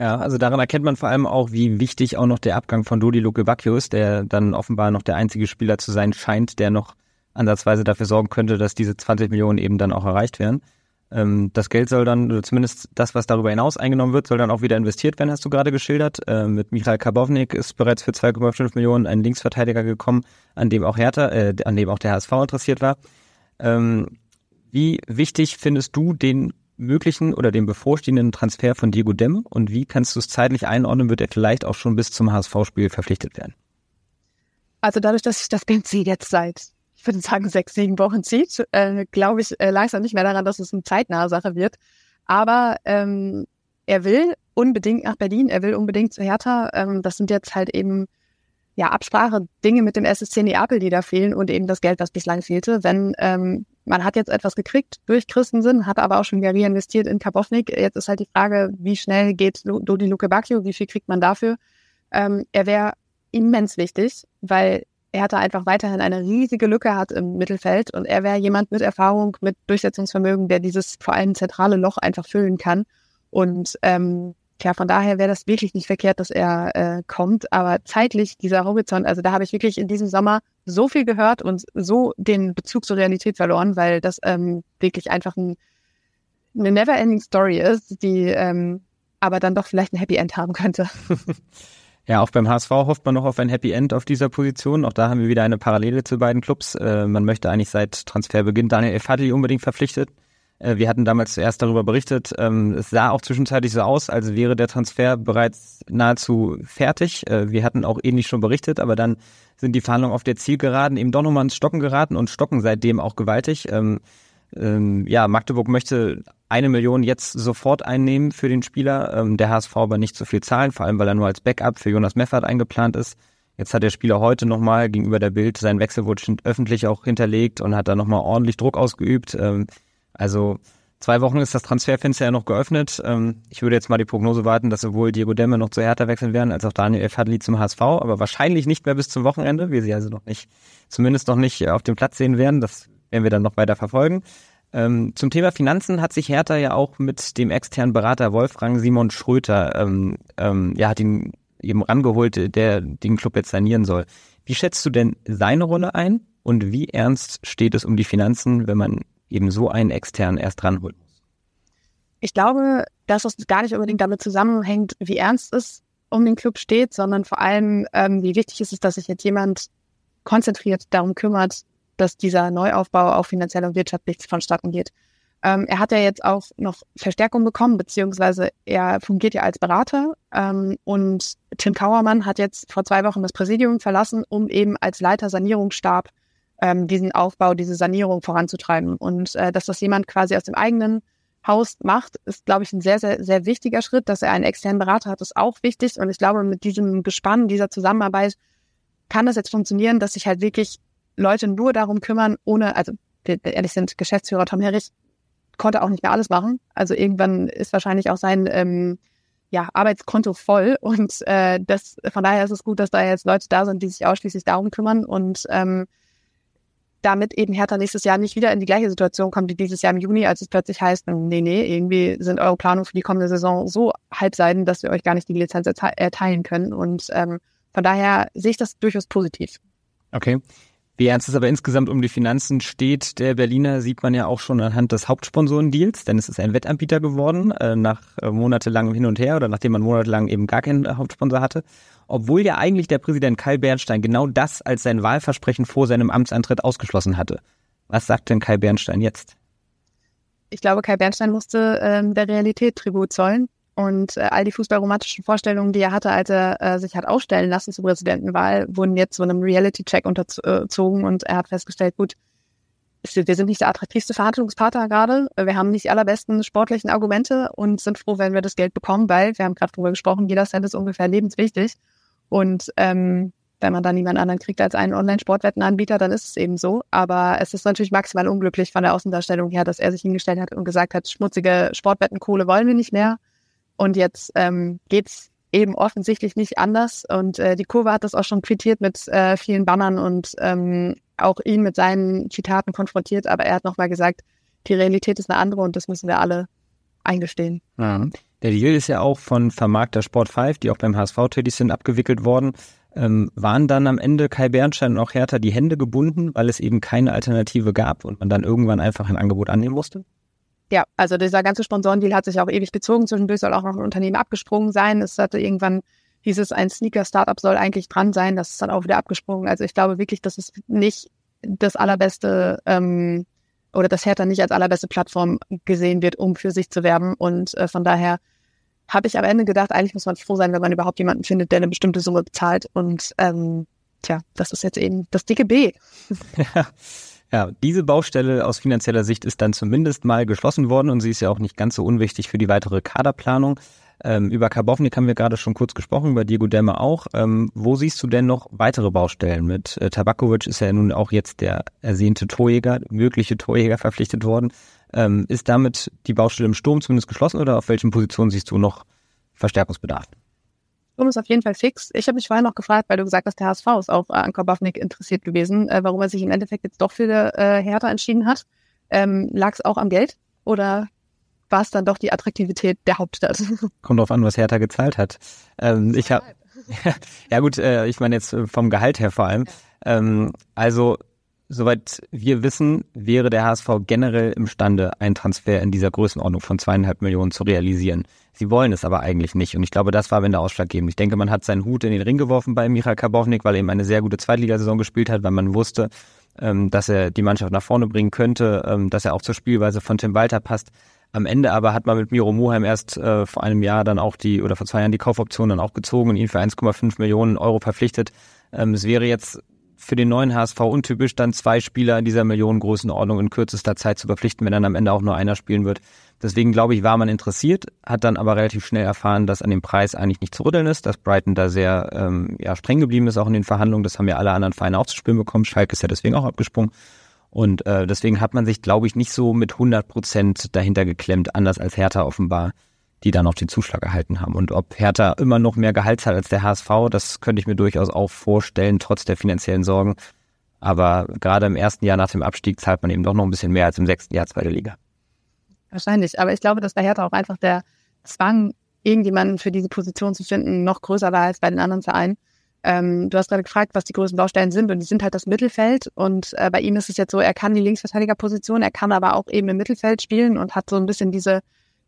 Ja, also daran erkennt man vor allem auch, wie wichtig auch noch der Abgang von Dodi Luke ist, der dann offenbar noch der einzige Spieler zu sein scheint, der noch ansatzweise dafür sorgen könnte, dass diese 20 Millionen eben dann auch erreicht werden. Ähm, das Geld soll dann, oder zumindest das, was darüber hinaus eingenommen wird, soll dann auch wieder investiert werden, hast du gerade geschildert. Äh, mit Michael Karbovnik ist bereits für 2,5 Millionen ein Linksverteidiger gekommen, an dem auch Hertha, äh, an dem auch der HSV interessiert war. Ähm, wie wichtig findest du den möglichen oder den bevorstehenden Transfer von Diego Demme und wie kannst du es zeitlich einordnen, wird er vielleicht auch schon bis zum HSV-Spiel verpflichtet werden? Also dadurch, dass ich das Ganze jetzt seit würde sagen, sechs, sieben Wochen zieht, äh, glaube ich äh, langsam nicht mehr daran, dass es eine zeitnahe Sache wird. Aber ähm, er will unbedingt nach Berlin, er will unbedingt zu Hertha. Ähm, das sind jetzt halt eben ja Absprache, Dinge mit dem SSC Neapel, die da fehlen und eben das Geld, was bislang fehlte. Wenn ähm, man hat jetzt etwas gekriegt durch Christensen, hat aber auch schon wieder reinvestiert in Kabovnik. Jetzt ist halt die Frage, wie schnell geht Dodi Luke Bacchio, wie viel kriegt man dafür? Ähm, er wäre immens wichtig, weil er hatte einfach weiterhin eine riesige Lücke hat im Mittelfeld und er wäre jemand mit Erfahrung, mit Durchsetzungsvermögen, der dieses vor allem zentrale Loch einfach füllen kann. Und ähm, ja, von daher wäre das wirklich nicht verkehrt, dass er äh, kommt. Aber zeitlich, dieser Horizont, also da habe ich wirklich in diesem Sommer so viel gehört und so den Bezug zur Realität verloren, weil das ähm, wirklich einfach ein, eine never-ending Story ist, die ähm, aber dann doch vielleicht ein Happy End haben könnte. Ja, auch beim HSV hofft man noch auf ein Happy End auf dieser Position. Auch da haben wir wieder eine Parallele zu beiden Clubs. Äh, man möchte eigentlich seit Transferbeginn Daniel Efadli unbedingt verpflichtet. Äh, wir hatten damals zuerst darüber berichtet. Ähm, es sah auch zwischenzeitlich so aus, als wäre der Transfer bereits nahezu fertig. Äh, wir hatten auch ähnlich schon berichtet, aber dann sind die Verhandlungen auf der Zielgeraden eben doch nochmal ins Stocken geraten und stocken seitdem auch gewaltig. Ähm, ähm, ja, Magdeburg möchte eine Million jetzt sofort einnehmen für den Spieler, ähm, der HSV aber nicht so viel zahlen, vor allem weil er nur als Backup für Jonas Meffert eingeplant ist. Jetzt hat der Spieler heute nochmal gegenüber der Bild, sein Wechsel wurde öffentlich auch hinterlegt und hat da nochmal ordentlich Druck ausgeübt. Ähm, also zwei Wochen ist das Transferfenster ja noch geöffnet. Ähm, ich würde jetzt mal die Prognose warten, dass sowohl Diego Demme noch zu Hertha wechseln werden, als auch Daniel Fadli zum HSV, aber wahrscheinlich nicht mehr bis zum Wochenende, wir sie also noch nicht, zumindest noch nicht auf dem Platz sehen werden. Das werden wir dann noch weiter verfolgen. Ähm, zum Thema Finanzen hat sich Hertha ja auch mit dem externen Berater Wolfgang Simon Schröter, ähm, ähm, ja, hat ihn eben rangeholt, der den Club jetzt sanieren soll. Wie schätzt du denn seine Rolle ein und wie ernst steht es um die Finanzen, wenn man eben so einen externen erst ranholt? Ich glaube, dass es gar nicht unbedingt damit zusammenhängt, wie ernst es um den Club steht, sondern vor allem, ähm, wie wichtig ist es, dass sich jetzt jemand konzentriert darum kümmert, dass dieser Neuaufbau auch finanziell und wirtschaftlich vonstatten geht. Ähm, er hat ja jetzt auch noch Verstärkung bekommen, beziehungsweise er fungiert ja als Berater. Ähm, und Tim Kauermann hat jetzt vor zwei Wochen das Präsidium verlassen, um eben als Leiter Sanierungsstab ähm, diesen Aufbau, diese Sanierung voranzutreiben. Und äh, dass das jemand quasi aus dem eigenen Haus macht, ist, glaube ich, ein sehr, sehr, sehr wichtiger Schritt. Dass er einen externen Berater hat, ist auch wichtig. Und ich glaube, mit diesem Gespann, dieser Zusammenarbeit kann das jetzt funktionieren, dass sich halt wirklich Leute nur darum kümmern, ohne, also ehrlich sind Geschäftsführer Tom Herrich konnte auch nicht mehr alles machen. Also irgendwann ist wahrscheinlich auch sein ähm, ja, Arbeitskonto voll und äh, das von daher ist es gut, dass da jetzt Leute da sind, die sich ausschließlich darum kümmern und ähm, damit eben Hertha nächstes Jahr nicht wieder in die gleiche Situation kommt wie dieses Jahr im Juni, als es plötzlich heißt, nee, nee, irgendwie sind eure Planungen für die kommende Saison so halbseiden, dass wir euch gar nicht die Lizenz erteilen können. Und ähm, von daher sehe ich das durchaus positiv. Okay. Wie ernst es aber insgesamt um die Finanzen steht, der Berliner sieht man ja auch schon anhand des Hauptsponsorendeals, denn es ist ein Wettanbieter geworden, äh, nach äh, monatelangem Hin und Her oder nachdem man monatelang eben gar keinen äh, Hauptsponsor hatte. Obwohl ja eigentlich der Präsident Kai Bernstein genau das als sein Wahlversprechen vor seinem Amtsantritt ausgeschlossen hatte. Was sagt denn Kai Bernstein jetzt? Ich glaube, Kai Bernstein musste ähm, der Realität Tribut zollen. Und äh, all die fußballromantischen Vorstellungen, die er hatte, als er äh, sich hat ausstellen lassen zur Präsidentenwahl, wurden jetzt so einem Reality-Check unterzogen und er hat festgestellt, gut, wir sind nicht der attraktivste Verhandlungspartner gerade. Wir haben nicht die allerbesten sportlichen Argumente und sind froh, wenn wir das Geld bekommen, weil wir haben gerade darüber gesprochen, jeder Cent ist ungefähr lebenswichtig. Und ähm, wenn man dann niemand anderen kriegt als einen Online-Sportwettenanbieter, dann ist es eben so. Aber es ist natürlich maximal unglücklich von der Außendarstellung her, dass er sich hingestellt hat und gesagt hat, schmutzige Sportwettenkohle wollen wir nicht mehr. Und jetzt ähm, geht's eben offensichtlich nicht anders. Und äh, die Kurve hat das auch schon quittiert mit äh, vielen Bannern und ähm, auch ihn mit seinen Zitaten konfrontiert. Aber er hat nochmal gesagt, die Realität ist eine andere und das müssen wir alle eingestehen. Ja. Der Deal ist ja auch von Vermarkter Sport 5, die auch beim HSV tätig sind, abgewickelt worden. Ähm, waren dann am Ende Kai Bernstein und auch Hertha die Hände gebunden, weil es eben keine Alternative gab und man dann irgendwann einfach ein Angebot annehmen musste? Ja, also dieser ganze Sponsorendeal hat sich auch ewig gezogen. Zwischendurch soll auch noch ein Unternehmen abgesprungen sein. Es hatte irgendwann hieß es, ein Sneaker-Startup soll eigentlich dran sein. Das ist dann auch wieder abgesprungen. Also ich glaube wirklich, dass es nicht das allerbeste ähm, oder das Hertha nicht als allerbeste Plattform gesehen wird, um für sich zu werben. Und äh, von daher habe ich am Ende gedacht, eigentlich muss man froh sein, wenn man überhaupt jemanden findet, der eine bestimmte Summe bezahlt. Und ähm, tja, das ist jetzt eben das dicke B. Ja, diese Baustelle aus finanzieller Sicht ist dann zumindest mal geschlossen worden und sie ist ja auch nicht ganz so unwichtig für die weitere Kaderplanung. Ähm, über Karbovnik haben wir gerade schon kurz gesprochen, über Diego Demme auch. Ähm, wo siehst du denn noch weitere Baustellen? Mit äh, Tabakovic ist ja nun auch jetzt der ersehnte Torjäger, mögliche Torjäger verpflichtet worden. Ähm, ist damit die Baustelle im Sturm zumindest geschlossen oder auf welchen Positionen siehst du noch Verstärkungsbedarf? Sturm ist auf jeden Fall fix. Ich habe mich vorher noch gefragt, weil du gesagt hast, der HSV ist auch äh, an Karbovnik interessiert gewesen, äh, warum er sich im Endeffekt jetzt doch für äh, Hertha entschieden hat. Ähm, Lag es auch am Geld oder war es dann doch die Attraktivität der Hauptstadt? Kommt drauf an, was Hertha gezahlt hat. Ähm, ich habe ja gut, äh, ich meine jetzt vom Gehalt her vor allem. Ähm, also Soweit wir wissen, wäre der HSV generell imstande, einen Transfer in dieser Größenordnung von zweieinhalb Millionen zu realisieren. Sie wollen es aber eigentlich nicht. Und ich glaube, das war am Ende ausschlaggebend. Ich denke, man hat seinen Hut in den Ring geworfen bei Michael Karbovnik, weil er eben eine sehr gute Zweitligasaison gespielt hat, weil man wusste, ähm, dass er die Mannschaft nach vorne bringen könnte, ähm, dass er auch zur Spielweise von Tim Walter passt. Am Ende aber hat man mit Miro Moheim erst äh, vor einem Jahr dann auch die, oder vor zwei Jahren die Kaufoption dann auch gezogen und ihn für 1,5 Millionen Euro verpflichtet. Ähm, es wäre jetzt für den neuen HSV untypisch, dann zwei Spieler in dieser Millionengrößenordnung in kürzester Zeit zu verpflichten, wenn dann am Ende auch nur einer spielen wird. Deswegen glaube ich, war man interessiert, hat dann aber relativ schnell erfahren, dass an dem Preis eigentlich nicht zu rütteln ist, dass Brighton da sehr ähm, ja, streng geblieben ist, auch in den Verhandlungen. Das haben ja alle anderen Vereine auch zu spüren bekommen. Schalke ist ja deswegen auch abgesprungen. Und äh, deswegen hat man sich, glaube ich, nicht so mit 100 Prozent dahinter geklemmt, anders als Hertha offenbar die dann auch den Zuschlag erhalten haben. Und ob Hertha immer noch mehr Gehalt zahlt als der HSV, das könnte ich mir durchaus auch vorstellen, trotz der finanziellen Sorgen. Aber gerade im ersten Jahr nach dem Abstieg zahlt man eben doch noch ein bisschen mehr als im sechsten Jahr zweite Liga. Wahrscheinlich. Aber ich glaube, dass bei Hertha auch einfach der Zwang, irgendjemanden für diese Position zu finden, noch größer war als bei den anderen Vereinen. Ähm, du hast gerade gefragt, was die größten Baustellen sind und die sind halt das Mittelfeld und äh, bei ihm ist es jetzt so, er kann die Linksverteidigerposition, er kann aber auch eben im Mittelfeld spielen und hat so ein bisschen diese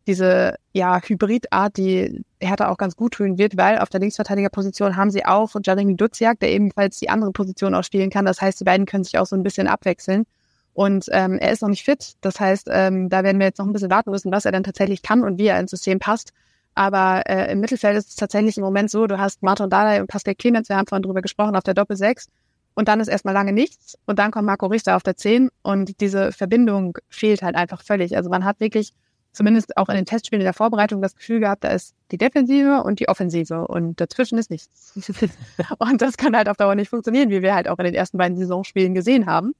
diese ja, Hybridart, die Hertha auch ganz gut tun wird, weil auf der Linksverteidigerposition haben sie auch Jeremy Duziak, der ebenfalls die andere Position auch spielen kann. Das heißt, die beiden können sich auch so ein bisschen abwechseln. Und ähm, er ist noch nicht fit. Das heißt, ähm, da werden wir jetzt noch ein bisschen warten müssen, was er dann tatsächlich kann und wie er ins System passt. Aber äh, im Mittelfeld ist es tatsächlich im Moment so, du hast Martin Dardai und Pascal Clemens, wir haben vorhin drüber gesprochen, auf der Doppel-6. Und dann ist erstmal lange nichts. Und dann kommt Marco Richter auf der 10. Und diese Verbindung fehlt halt einfach völlig. Also man hat wirklich zumindest auch in den Testspielen in der Vorbereitung das Gefühl gehabt, da ist die Defensive und die Offensive und dazwischen ist nichts. und das kann halt auf Dauer nicht funktionieren, wie wir halt auch in den ersten beiden Saisonspielen gesehen haben.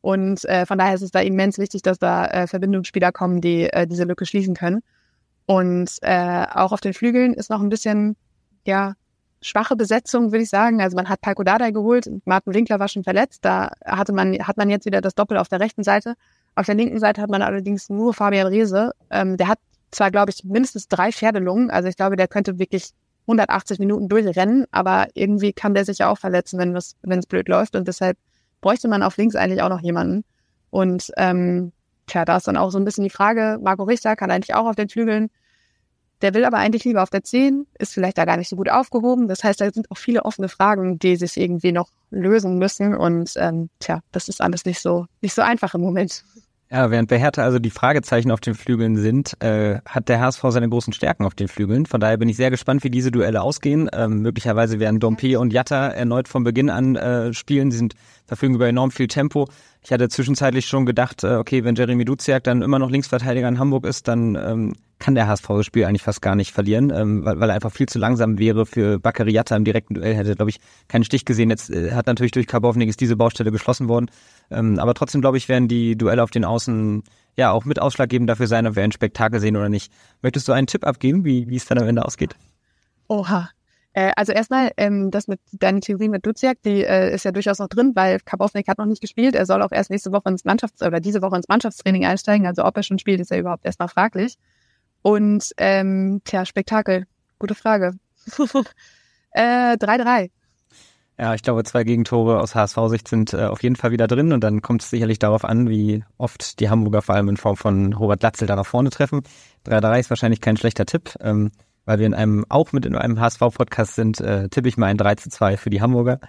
Und äh, von daher ist es da immens wichtig, dass da äh, Verbindungsspieler kommen, die äh, diese Lücke schließen können. Und äh, auch auf den Flügeln ist noch ein bisschen, ja, schwache Besetzung, würde ich sagen. Also man hat Palko Dardai geholt, Martin Winkler war schon verletzt, da hatte man, hat man jetzt wieder das Doppel auf der rechten Seite. Auf der linken Seite hat man allerdings nur Fabian Reese. Ähm, der hat zwar, glaube ich, mindestens drei Pferdelungen, also ich glaube, der könnte wirklich 180 Minuten durchrennen, aber irgendwie kann der sich ja auch verletzen, wenn es wenn es blöd läuft und deshalb bräuchte man auf links eigentlich auch noch jemanden. Und ähm, tja, da ist dann auch so ein bisschen die Frage, Marco Richter kann eigentlich auch auf den Flügeln der will aber eigentlich lieber auf der 10, ist vielleicht da gar nicht so gut aufgehoben. Das heißt, da sind auch viele offene Fragen, die sich irgendwie noch lösen müssen. Und ähm, tja, das ist alles nicht so, nicht so einfach im Moment. Ja, während bei Hertha also die Fragezeichen auf den Flügeln sind, äh, hat der HSV seine großen Stärken auf den Flügeln. Von daher bin ich sehr gespannt, wie diese Duelle ausgehen. Ähm, möglicherweise werden Dompe und Jatta erneut von Beginn an äh, spielen. Sie sind verfügen über enorm viel Tempo. Ich hatte zwischenzeitlich schon gedacht, äh, okay, wenn Jeremy Duziak dann immer noch Linksverteidiger in Hamburg ist, dann ähm, kann der HSV das Spiel eigentlich fast gar nicht verlieren, ähm, weil, weil er einfach viel zu langsam wäre für Bakariata im direkten Duell. Hätte, glaube ich, keinen Stich gesehen. Jetzt äh, hat natürlich durch Karbovnik ist diese Baustelle geschlossen worden. Ähm, aber trotzdem, glaube ich, werden die Duelle auf den Außen ja auch mit ausschlaggebend dafür sein, ob wir ein Spektakel sehen oder nicht. Möchtest du einen Tipp abgeben, wie, wie es dann am Ende ausgeht? Oha, äh, also erstmal, ähm, das mit deine Theorie mit Duziak, die äh, ist ja durchaus noch drin, weil Kabownik hat noch nicht gespielt. Er soll auch erst nächste Woche ins Mannschafts- oder diese Woche ins Mannschaftstraining einsteigen. Also ob er schon spielt, ist ja überhaupt erstmal fraglich. Und ähm, tja, Spektakel. Gute Frage. 3-3. äh, ja, ich glaube, zwei Gegentore aus HSV-Sicht sind äh, auf jeden Fall wieder drin und dann kommt es sicherlich darauf an, wie oft die Hamburger vor allem in Form von Robert Latzel da nach vorne treffen. 3-3 ist wahrscheinlich kein schlechter Tipp. Ähm, weil wir in einem, auch mit in einem HSV-Podcast sind, äh, tippe ich mal ein 3 zu 2 für die Hamburger.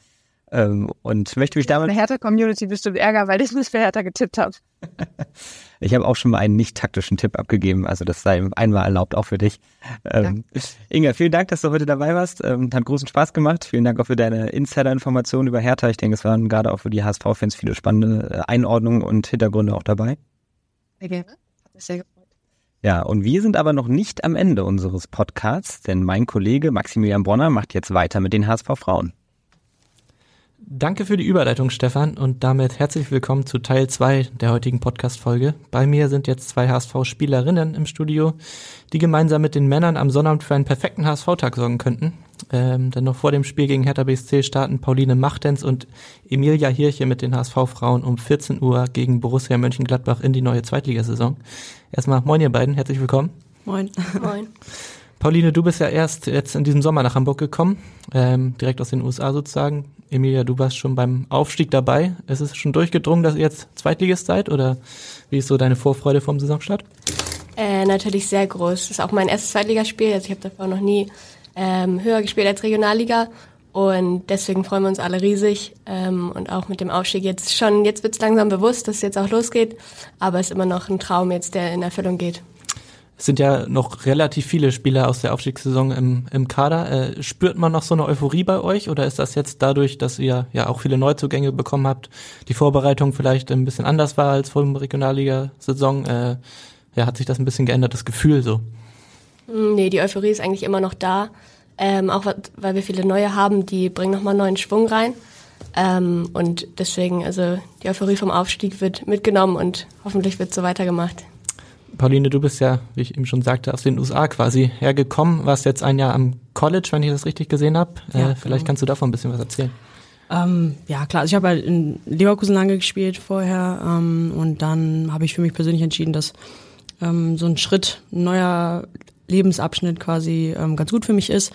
Ähm, und möchte mich damit. Eine Hertha-Community bestimmt Ärger, weil ich nicht für Hertha getippt habe. ich habe auch schon mal einen nicht taktischen Tipp abgegeben, also das sei einmal erlaubt, auch für dich. Ähm, Inga, vielen Dank, dass du heute dabei warst. Ähm, hat großen Spaß gemacht. Vielen Dank auch für deine Insider-Informationen über Hertha. Ich denke, es waren gerade auch für die HSV-Fans viele spannende äh, Einordnungen und Hintergründe auch dabei. Sehr gerne. Hat mich sehr gefreut. Ja, und wir sind aber noch nicht am Ende unseres Podcasts, denn mein Kollege Maximilian Bronner macht jetzt weiter mit den HSV Frauen. Danke für die Überleitung, Stefan, und damit herzlich willkommen zu Teil 2 der heutigen Podcast-Folge. Bei mir sind jetzt zwei HSV-Spielerinnen im Studio, die gemeinsam mit den Männern am Sonnabend für einen perfekten HSV-Tag sorgen könnten. Ähm, denn noch vor dem Spiel gegen Hertha BSC starten Pauline Machtens und Emilia Hirche mit den HSV-Frauen um 14 Uhr gegen Borussia Mönchengladbach in die neue Zweitligasaison. Erstmal moin ihr beiden, herzlich willkommen. Moin. Moin. Pauline, du bist ja erst jetzt in diesem Sommer nach Hamburg gekommen, ähm, direkt aus den USA sozusagen. Emilia, du warst schon beim Aufstieg dabei. Ist es schon durchgedrungen, dass ihr jetzt Zweitligist seid oder wie ist so deine Vorfreude vom Saisonstart? Äh, natürlich sehr groß. Das ist auch mein erstes Zweitligaspiel. Also ich habe davor noch nie ähm, höher gespielt als Regionalliga. Und deswegen freuen wir uns alle riesig. Ähm, und auch mit dem Aufstieg jetzt schon, jetzt wird es langsam bewusst, dass es jetzt auch losgeht. Aber es ist immer noch ein Traum jetzt, der in Erfüllung geht. Es sind ja noch relativ viele Spieler aus der Aufstiegssaison im, im Kader. Äh, spürt man noch so eine Euphorie bei euch oder ist das jetzt dadurch, dass ihr ja auch viele Neuzugänge bekommen habt, die Vorbereitung vielleicht ein bisschen anders war als vor dem Regionalliga-Saison? Äh, ja, hat sich das ein bisschen geändert, das Gefühl so? Hm, nee, die Euphorie ist eigentlich immer noch da. Ähm, auch weil wir viele neue haben, die bringen nochmal neuen Schwung rein. Ähm, und deswegen, also die Euphorie vom Aufstieg wird mitgenommen und hoffentlich wird so weitergemacht. Pauline, du bist ja, wie ich eben schon sagte, aus den USA quasi hergekommen, warst jetzt ein Jahr am College, wenn ich das richtig gesehen habe. Äh, ja, vielleicht genau. kannst du davon ein bisschen was erzählen. Ähm, ja, klar. Also ich habe halt in Leverkusen lange gespielt vorher ähm, und dann habe ich für mich persönlich entschieden, dass ähm, so ein Schritt, ein neuer Lebensabschnitt quasi ähm, ganz gut für mich ist.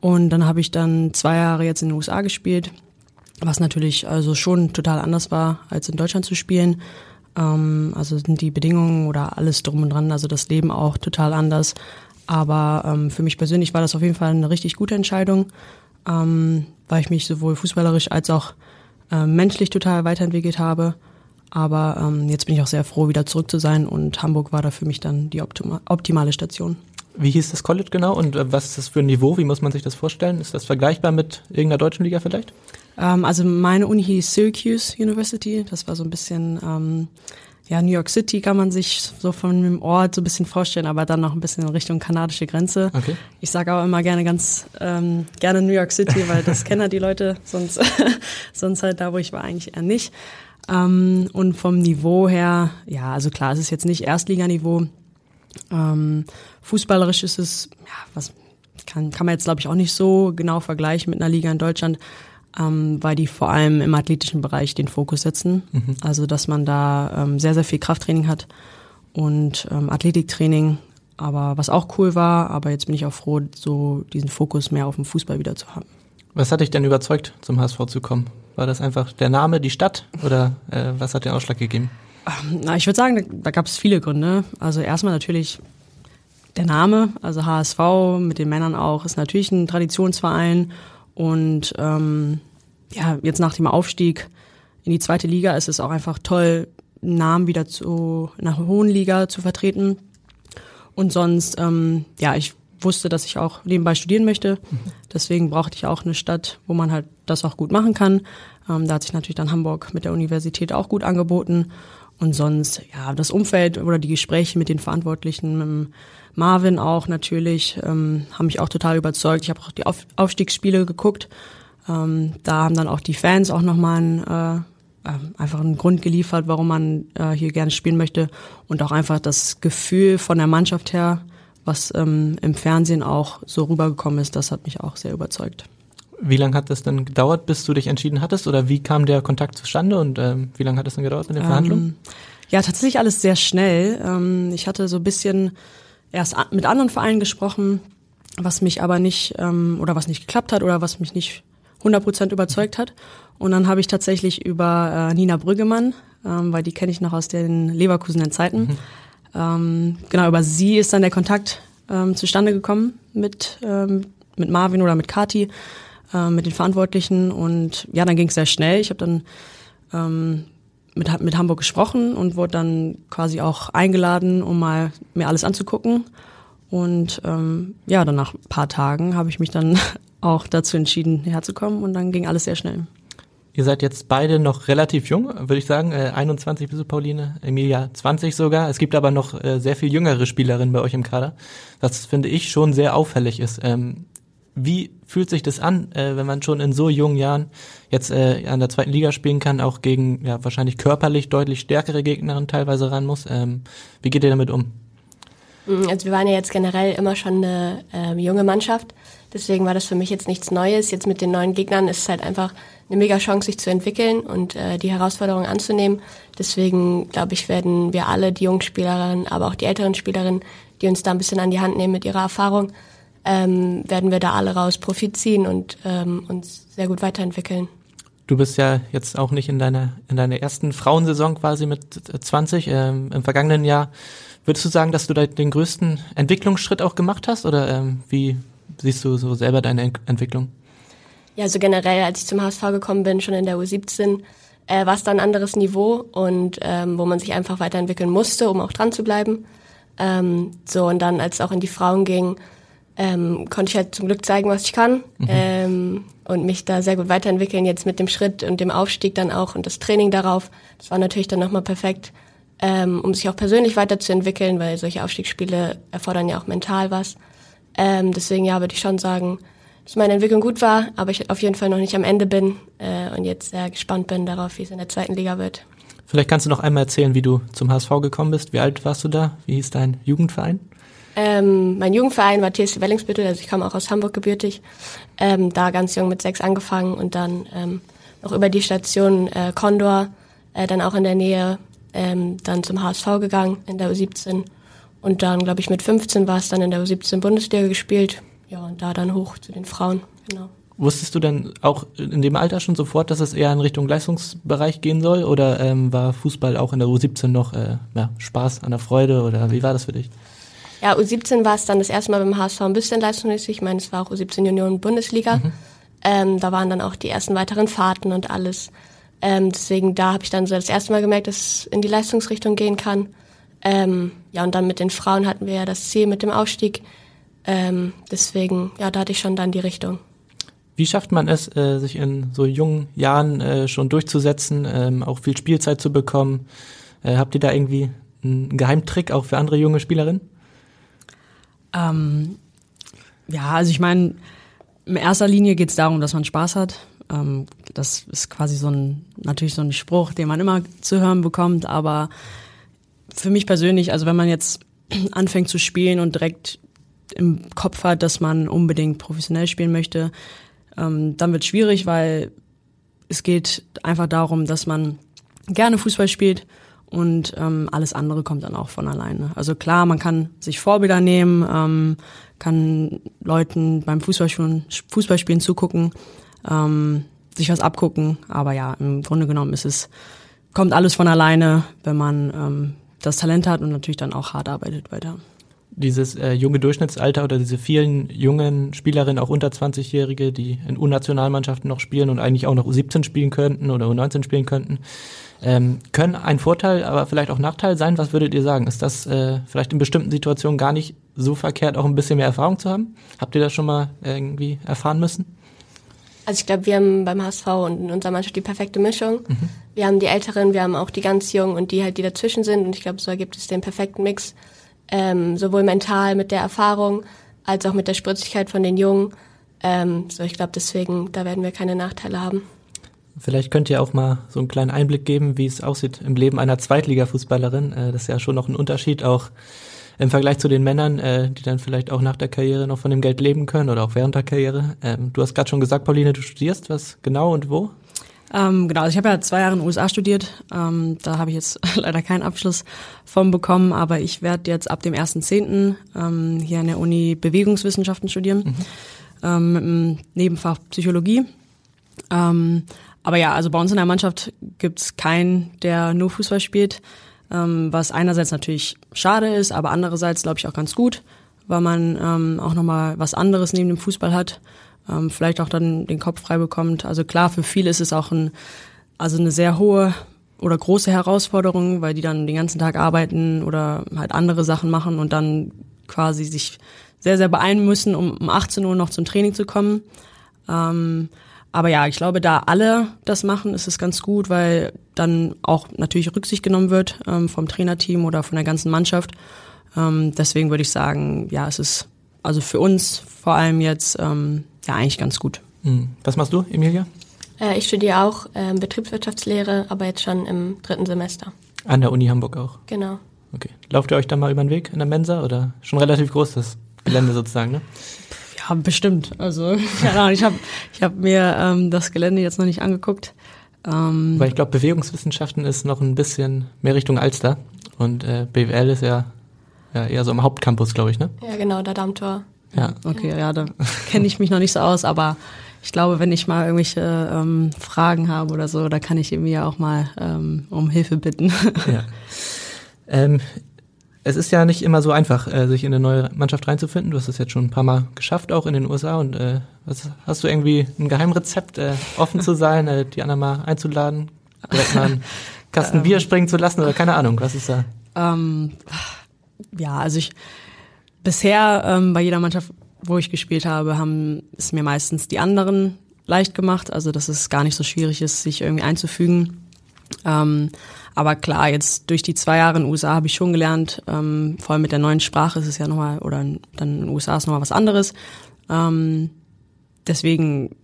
Und dann habe ich dann zwei Jahre jetzt in den USA gespielt, was natürlich also schon total anders war, als in Deutschland zu spielen. Ähm, also sind die Bedingungen oder alles drum und dran, also das Leben auch total anders. Aber ähm, für mich persönlich war das auf jeden Fall eine richtig gute Entscheidung, ähm, weil ich mich sowohl fußballerisch als auch äh, menschlich total weiterentwickelt habe. Aber ähm, jetzt bin ich auch sehr froh, wieder zurück zu sein und Hamburg war da für mich dann die optima optimale Station. Wie hieß das College genau und äh, was ist das für ein Niveau? Wie muss man sich das vorstellen? Ist das vergleichbar mit irgendeiner deutschen Liga vielleicht? Ähm, also meine Uni hieß Syracuse University. Das war so ein bisschen, ähm, ja, New York City kann man sich so von dem Ort so ein bisschen vorstellen, aber dann noch ein bisschen in Richtung kanadische Grenze. Okay. Ich sage auch immer gerne ganz ähm, gerne New York City, weil das kennen die Leute, sonst, sonst halt da, wo ich war, eigentlich eher nicht. Ähm, und vom Niveau her, ja, also klar, es ist jetzt nicht Erstliganiveau, ähm, fußballerisch ist es, ja, was kann, kann man jetzt, glaube ich, auch nicht so genau vergleichen mit einer Liga in Deutschland, ähm, weil die vor allem im athletischen Bereich den Fokus setzen. Mhm. Also, dass man da ähm, sehr, sehr viel Krafttraining hat und ähm, Athletiktraining, aber was auch cool war, aber jetzt bin ich auch froh, so diesen Fokus mehr auf dem Fußball wieder zu haben. Was hat dich denn überzeugt, zum HSV zu kommen? War das einfach der Name, die Stadt oder äh, was hat den Ausschlag gegeben? Ähm, na, ich würde sagen, da, da gab es viele Gründe. Also erstmal natürlich der Name, also HSV mit den Männern auch, ist natürlich ein Traditionsverein und ähm, ja, jetzt nach dem Aufstieg in die zweite Liga ist es auch einfach toll, einen Namen wieder zu einer hohen Liga zu vertreten. Und sonst, ähm, ja, ich wusste, dass ich auch nebenbei studieren möchte. Deswegen brauchte ich auch eine Stadt, wo man halt das auch gut machen kann. Ähm, da hat sich natürlich dann Hamburg mit der Universität auch gut angeboten. Und sonst, ja, das Umfeld oder die Gespräche mit den Verantwortlichen, mit Marvin auch natürlich, ähm, haben mich auch total überzeugt. Ich habe auch die Auf Aufstiegsspiele geguckt. Ähm, da haben dann auch die Fans auch nochmal ein, äh, äh, einfach einen Grund geliefert, warum man äh, hier gerne spielen möchte. Und auch einfach das Gefühl von der Mannschaft her, was ähm, im Fernsehen auch so rübergekommen ist, das hat mich auch sehr überzeugt. Wie lange hat das denn gedauert, bis du dich entschieden hattest? Oder wie kam der Kontakt zustande und ähm, wie lange hat es dann gedauert mit den Verhandlungen? Ähm, ja, tatsächlich alles sehr schnell. Ähm, ich hatte so ein bisschen erst mit anderen Vereinen gesprochen, was mich aber nicht ähm, oder was nicht geklappt hat oder was mich nicht 100% überzeugt hat. Und dann habe ich tatsächlich über äh, Nina Brüggemann, ähm, weil die kenne ich noch aus den Leverkusenen Zeiten, mhm. ähm, genau, über sie ist dann der Kontakt ähm, zustande gekommen mit, ähm, mit Marvin oder mit Kati äh, mit den Verantwortlichen und ja, dann ging es sehr schnell. Ich habe dann ähm, mit, mit Hamburg gesprochen und wurde dann quasi auch eingeladen, um mal mir alles anzugucken. Und ähm, ja, dann nach ein paar Tagen habe ich mich dann auch dazu entschieden, herzukommen und dann ging alles sehr schnell. Ihr seid jetzt beide noch relativ jung, würde ich sagen. Äh, 21 bist du, Pauline, Emilia 20 sogar. Es gibt aber noch äh, sehr viel jüngere Spielerinnen bei euch im Kader, was finde ich schon sehr auffällig ist. Ähm, wie fühlt sich das an, äh, wenn man schon in so jungen Jahren jetzt äh, an der zweiten Liga spielen kann, auch gegen ja wahrscheinlich körperlich deutlich stärkere Gegner teilweise ran muss? Ähm, wie geht ihr damit um? Mm, also wir waren ja jetzt generell immer schon eine äh, junge Mannschaft, deswegen war das für mich jetzt nichts Neues. Jetzt mit den neuen Gegnern ist es halt einfach eine mega Chance, sich zu entwickeln und äh, die Herausforderung anzunehmen. Deswegen glaube ich, werden wir alle, die jungen Spielerinnen, aber auch die älteren Spielerinnen, die uns da ein bisschen an die Hand nehmen mit ihrer Erfahrung, ähm, werden wir da alle raus Profit ziehen und ähm, uns sehr gut weiterentwickeln. Du bist ja jetzt auch nicht in deiner in deiner ersten Frauensaison quasi mit 20 ähm, im vergangenen Jahr. Würdest du sagen, dass du da den größten Entwicklungsschritt auch gemacht hast oder ähm, wie siehst du so selber deine Ent Entwicklung? Ja, also generell, als ich zum HSV gekommen bin, schon in der U17, äh, war es da ein anderes Niveau und ähm, wo man sich einfach weiterentwickeln musste, um auch dran zu bleiben. Ähm, so und dann, als es auch in die Frauen ging, ähm, konnte ich halt zum Glück zeigen, was ich kann mhm. ähm, und mich da sehr gut weiterentwickeln. Jetzt mit dem Schritt und dem Aufstieg dann auch und das Training darauf. Das war natürlich dann nochmal perfekt, ähm, um sich auch persönlich weiterzuentwickeln, weil solche Aufstiegsspiele erfordern ja auch mental was. Ähm, deswegen ja, würde ich schon sagen, dass meine Entwicklung gut war, aber ich auf jeden Fall noch nicht am Ende bin äh, und jetzt sehr gespannt bin darauf, wie es in der zweiten Liga wird. Vielleicht kannst du noch einmal erzählen, wie du zum HSV gekommen bist. Wie alt warst du da? Wie hieß dein Jugendverein? Ähm, mein Jugendverein war TSC Wellingsbüttel, also ich komme auch aus Hamburg gebürtig. Ähm, da ganz jung mit sechs angefangen und dann ähm, noch über die Station äh, Condor, äh, dann auch in der Nähe, ähm, dann zum HSV gegangen in der U17. Und dann, glaube ich, mit 15 war es dann in der U17 Bundesliga gespielt. Ja, und da dann hoch zu den Frauen, genau. Wusstest du denn auch in dem Alter schon sofort, dass es eher in Richtung Leistungsbereich gehen soll? Oder ähm, war Fußball auch in der U17 noch äh, ja, Spaß an der Freude? Oder wie war das für dich? Ja, U17 war es dann das erste Mal beim HSV ein bisschen leistungsmäßig. Ich meine, es war auch U17 Union Bundesliga. Mhm. Ähm, da waren dann auch die ersten weiteren Fahrten und alles. Ähm, deswegen da habe ich dann so das erste Mal gemerkt, dass es in die Leistungsrichtung gehen kann. Ähm, ja, und dann mit den Frauen hatten wir ja das Ziel mit dem Aufstieg. Ähm, deswegen, ja, da hatte ich schon dann die Richtung. Wie schafft man es, äh, sich in so jungen Jahren äh, schon durchzusetzen, ähm, auch viel Spielzeit zu bekommen? Äh, habt ihr da irgendwie einen Geheimtrick auch für andere junge Spielerinnen? Ähm, ja, also ich meine, in erster Linie geht es darum, dass man Spaß hat. Ähm, das ist quasi so ein, natürlich so ein Spruch, den man immer zu hören bekommt, aber für mich persönlich, also wenn man jetzt anfängt zu spielen und direkt im Kopf hat, dass man unbedingt professionell spielen möchte, ähm, dann wird schwierig, weil es geht einfach darum, dass man gerne Fußball spielt und ähm, alles andere kommt dann auch von alleine. Also klar, man kann sich Vorbilder nehmen, ähm, kann Leuten beim Fußballspielen, Fußballspielen zugucken, ähm, sich was abgucken, aber ja, im Grunde genommen ist es kommt alles von alleine, wenn man ähm, das Talent hat und natürlich dann auch hart arbeitet weiter dieses äh, junge Durchschnittsalter oder diese vielen jungen Spielerinnen, auch unter 20-Jährige, die in U-Nationalmannschaften noch spielen und eigentlich auch noch U17 spielen könnten oder U19 spielen könnten, ähm, können ein Vorteil, aber vielleicht auch Nachteil sein. Was würdet ihr sagen? Ist das äh, vielleicht in bestimmten Situationen gar nicht so verkehrt, auch ein bisschen mehr Erfahrung zu haben? Habt ihr das schon mal irgendwie erfahren müssen? Also ich glaube, wir haben beim HSV und in unserer Mannschaft die perfekte Mischung. Mhm. Wir haben die Älteren, wir haben auch die ganz Jungen und die halt, die dazwischen sind. Und ich glaube, so ergibt es den perfekten Mix ähm, sowohl mental mit der Erfahrung als auch mit der Spritzigkeit von den Jungen. Ähm, so, ich glaube, deswegen, da werden wir keine Nachteile haben. Vielleicht könnt ihr auch mal so einen kleinen Einblick geben, wie es aussieht im Leben einer Zweitliga-Fußballerin. Äh, das ist ja schon noch ein Unterschied, auch im Vergleich zu den Männern, äh, die dann vielleicht auch nach der Karriere noch von dem Geld leben können oder auch während der Karriere. Ähm, du hast gerade schon gesagt, Pauline, du studierst was genau und wo? Ähm, genau, also ich habe ja zwei Jahre in den USA studiert. Ähm, da habe ich jetzt leider keinen Abschluss von bekommen, aber ich werde jetzt ab dem 1.10. Ähm, hier an der Uni Bewegungswissenschaften studieren, mhm. ähm, mit einem Nebenfach Psychologie. Ähm, aber ja, also bei uns in der Mannschaft gibt's keinen, der nur Fußball spielt, ähm, was einerseits natürlich schade ist, aber andererseits glaube ich auch ganz gut, weil man ähm, auch nochmal was anderes neben dem Fußball hat ähm, vielleicht auch dann den Kopf frei bekommt. Also klar, für viele ist es auch ein, also eine sehr hohe oder große Herausforderung, weil die dann den ganzen Tag arbeiten oder halt andere Sachen machen und dann quasi sich sehr, sehr beeilen müssen, um um 18 Uhr noch zum Training zu kommen. Ähm, aber ja, ich glaube, da alle das machen, ist es ganz gut, weil dann auch natürlich Rücksicht genommen wird ähm, vom Trainerteam oder von der ganzen Mannschaft. Ähm, deswegen würde ich sagen, ja, es ist also für uns vor allem jetzt ähm, ja eigentlich ganz gut. Hm. Was machst du, Emilia? Äh, ich studiere auch äh, Betriebswirtschaftslehre, aber jetzt schon im dritten Semester. An der Uni Hamburg auch? Genau. Okay. Lauft ihr euch da mal über den Weg in der Mensa oder schon relativ groß das Gelände sozusagen, ne? Ja, bestimmt. Also, ja, ich habe ich hab mir ähm, das Gelände jetzt noch nicht angeguckt. Ähm, Weil ich glaube, Bewegungswissenschaften ist noch ein bisschen mehr Richtung Alster und äh, BWL ist ja, ja eher so am Hauptcampus, glaube ich, ne? Ja, genau, der Dammtor. Ja, okay, ja, da kenne ich mich noch nicht so aus, aber ich glaube, wenn ich mal irgendwelche ähm, Fragen habe oder so, da kann ich irgendwie ja auch mal ähm, um Hilfe bitten. Ja. Ähm, es ist ja nicht immer so einfach, äh, sich in eine neue Mannschaft reinzufinden. Du hast es jetzt schon ein paar Mal geschafft, auch in den USA. Und äh, was, hast du irgendwie ein Geheimrezept, äh, offen zu sein, äh, die anderen mal einzuladen, direkt mal einen Kasten Bier springen zu lassen oder keine Ahnung, was ist da? Ähm, ja, also ich bisher ähm, bei jeder Mannschaft, wo ich gespielt habe, haben es mir meistens die anderen leicht gemacht. Also dass es gar nicht so schwierig ist, sich irgendwie einzufügen. Ähm, aber klar, jetzt durch die zwei Jahre in den USA habe ich schon gelernt, ähm, vor allem mit der neuen Sprache ist es ja nochmal, oder dann in den USA ist nochmal was anderes. Ähm, deswegen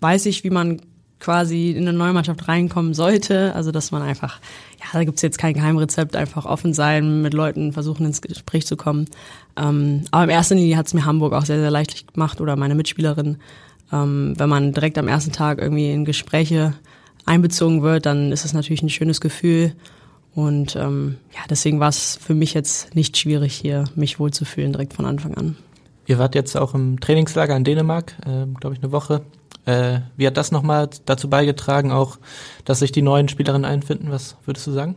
weiß ich, wie man quasi in eine neue Mannschaft reinkommen sollte. Also dass man einfach, ja, da gibt's jetzt kein Geheimrezept, einfach offen sein, mit Leuten versuchen ins Gespräch zu kommen. Ähm, aber in erster Linie hat's mir Hamburg auch sehr, sehr leicht gemacht oder meine Mitspielerin. Ähm, wenn man direkt am ersten Tag irgendwie in Gespräche einbezogen wird, dann ist es natürlich ein schönes Gefühl. Und ähm, ja, deswegen war es für mich jetzt nicht schwierig, hier mich wohlzufühlen direkt von Anfang an. Ihr wart jetzt auch im Trainingslager in Dänemark, äh, glaube ich, eine Woche. Äh, wie hat das nochmal dazu beigetragen, auch, dass sich die neuen Spielerinnen einfinden? Was würdest du sagen?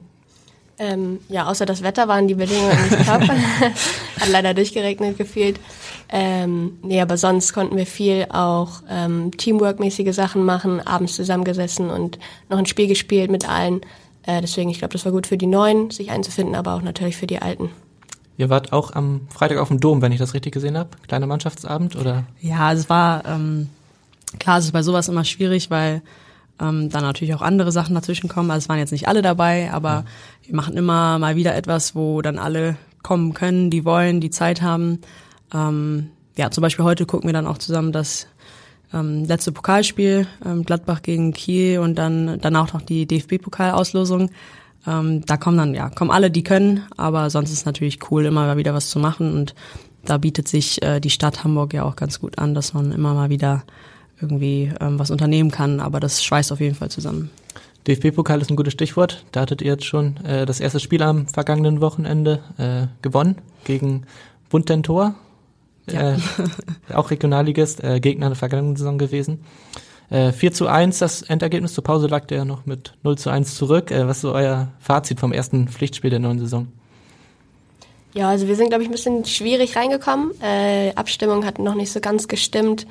Ähm, ja, außer das Wetter waren die Bedingungen nicht top. Hat leider durchgeregnet gefühlt. Ähm, nee, aber sonst konnten wir viel auch ähm, Teamwork-mäßige Sachen machen, abends zusammengesessen und noch ein Spiel gespielt mit allen. Äh, deswegen, ich glaube, das war gut für die Neuen, sich einzufinden, aber auch natürlich für die Alten. Ihr wart auch am Freitag auf dem Dom, wenn ich das richtig gesehen habe. Kleiner Mannschaftsabend, oder? Ja, also es war ähm, Klar, es ist bei sowas immer schwierig, weil ähm, dann natürlich auch andere Sachen dazwischen kommen. Also es waren jetzt nicht alle dabei, aber ja. Wir machen immer mal wieder etwas, wo dann alle kommen können, die wollen, die Zeit haben. Ähm, ja, zum Beispiel heute gucken wir dann auch zusammen das ähm, letzte Pokalspiel, ähm, Gladbach gegen Kiel und dann danach noch die DFB-Pokalauslosung. Ähm, da kommen dann, ja, kommen alle, die können, aber sonst ist es natürlich cool, immer mal wieder was zu machen und da bietet sich äh, die Stadt Hamburg ja auch ganz gut an, dass man immer mal wieder irgendwie ähm, was unternehmen kann. Aber das schweißt auf jeden Fall zusammen. DFB-Pokal ist ein gutes Stichwort. Da hattet ihr jetzt schon äh, das erste Spiel am vergangenen Wochenende äh, gewonnen gegen Buntentor. Ja. Äh, auch Regionalligist, äh, Gegner der vergangenen Saison gewesen. Äh, 4 zu 1 das Endergebnis. Zur Pause lag der ja noch mit 0 zu 1 zurück. Äh, was ist so euer Fazit vom ersten Pflichtspiel der neuen Saison? Ja, also wir sind, glaube ich, ein bisschen schwierig reingekommen. Äh, Abstimmung hat noch nicht so ganz gestimmt.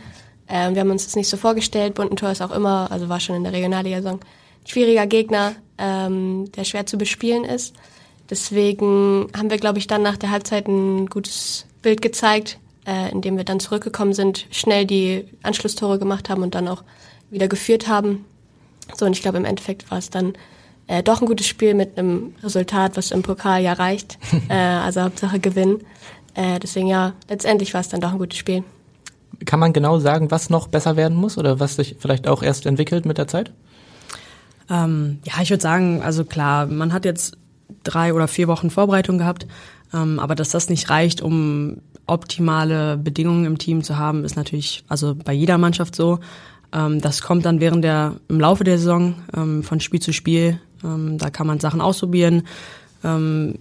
Äh, wir haben uns das nicht so vorgestellt. Buntentor ist auch immer, also war schon in der Regionalliga-Saison, schwieriger Gegner, ähm, der schwer zu bespielen ist. Deswegen haben wir, glaube ich, dann nach der Halbzeit ein gutes Bild gezeigt, äh, indem wir dann zurückgekommen sind, schnell die Anschlusstore gemacht haben und dann auch wieder geführt haben. So, und ich glaube, im Endeffekt war es dann äh, doch ein gutes Spiel mit einem Resultat, was im Pokal ja reicht. äh, also Hauptsache gewinnen. Äh, deswegen ja, letztendlich war es dann doch ein gutes Spiel. Kann man genau sagen, was noch besser werden muss oder was sich vielleicht auch erst entwickelt mit der Zeit? Ähm, ja, ich würde sagen, also klar, man hat jetzt drei oder vier Wochen Vorbereitung gehabt, ähm, aber dass das nicht reicht, um optimale Bedingungen im Team zu haben, ist natürlich also bei jeder Mannschaft so. Ähm, das kommt dann während der im Laufe der Saison ähm, von Spiel zu Spiel ähm, da kann man Sachen ausprobieren, ähm,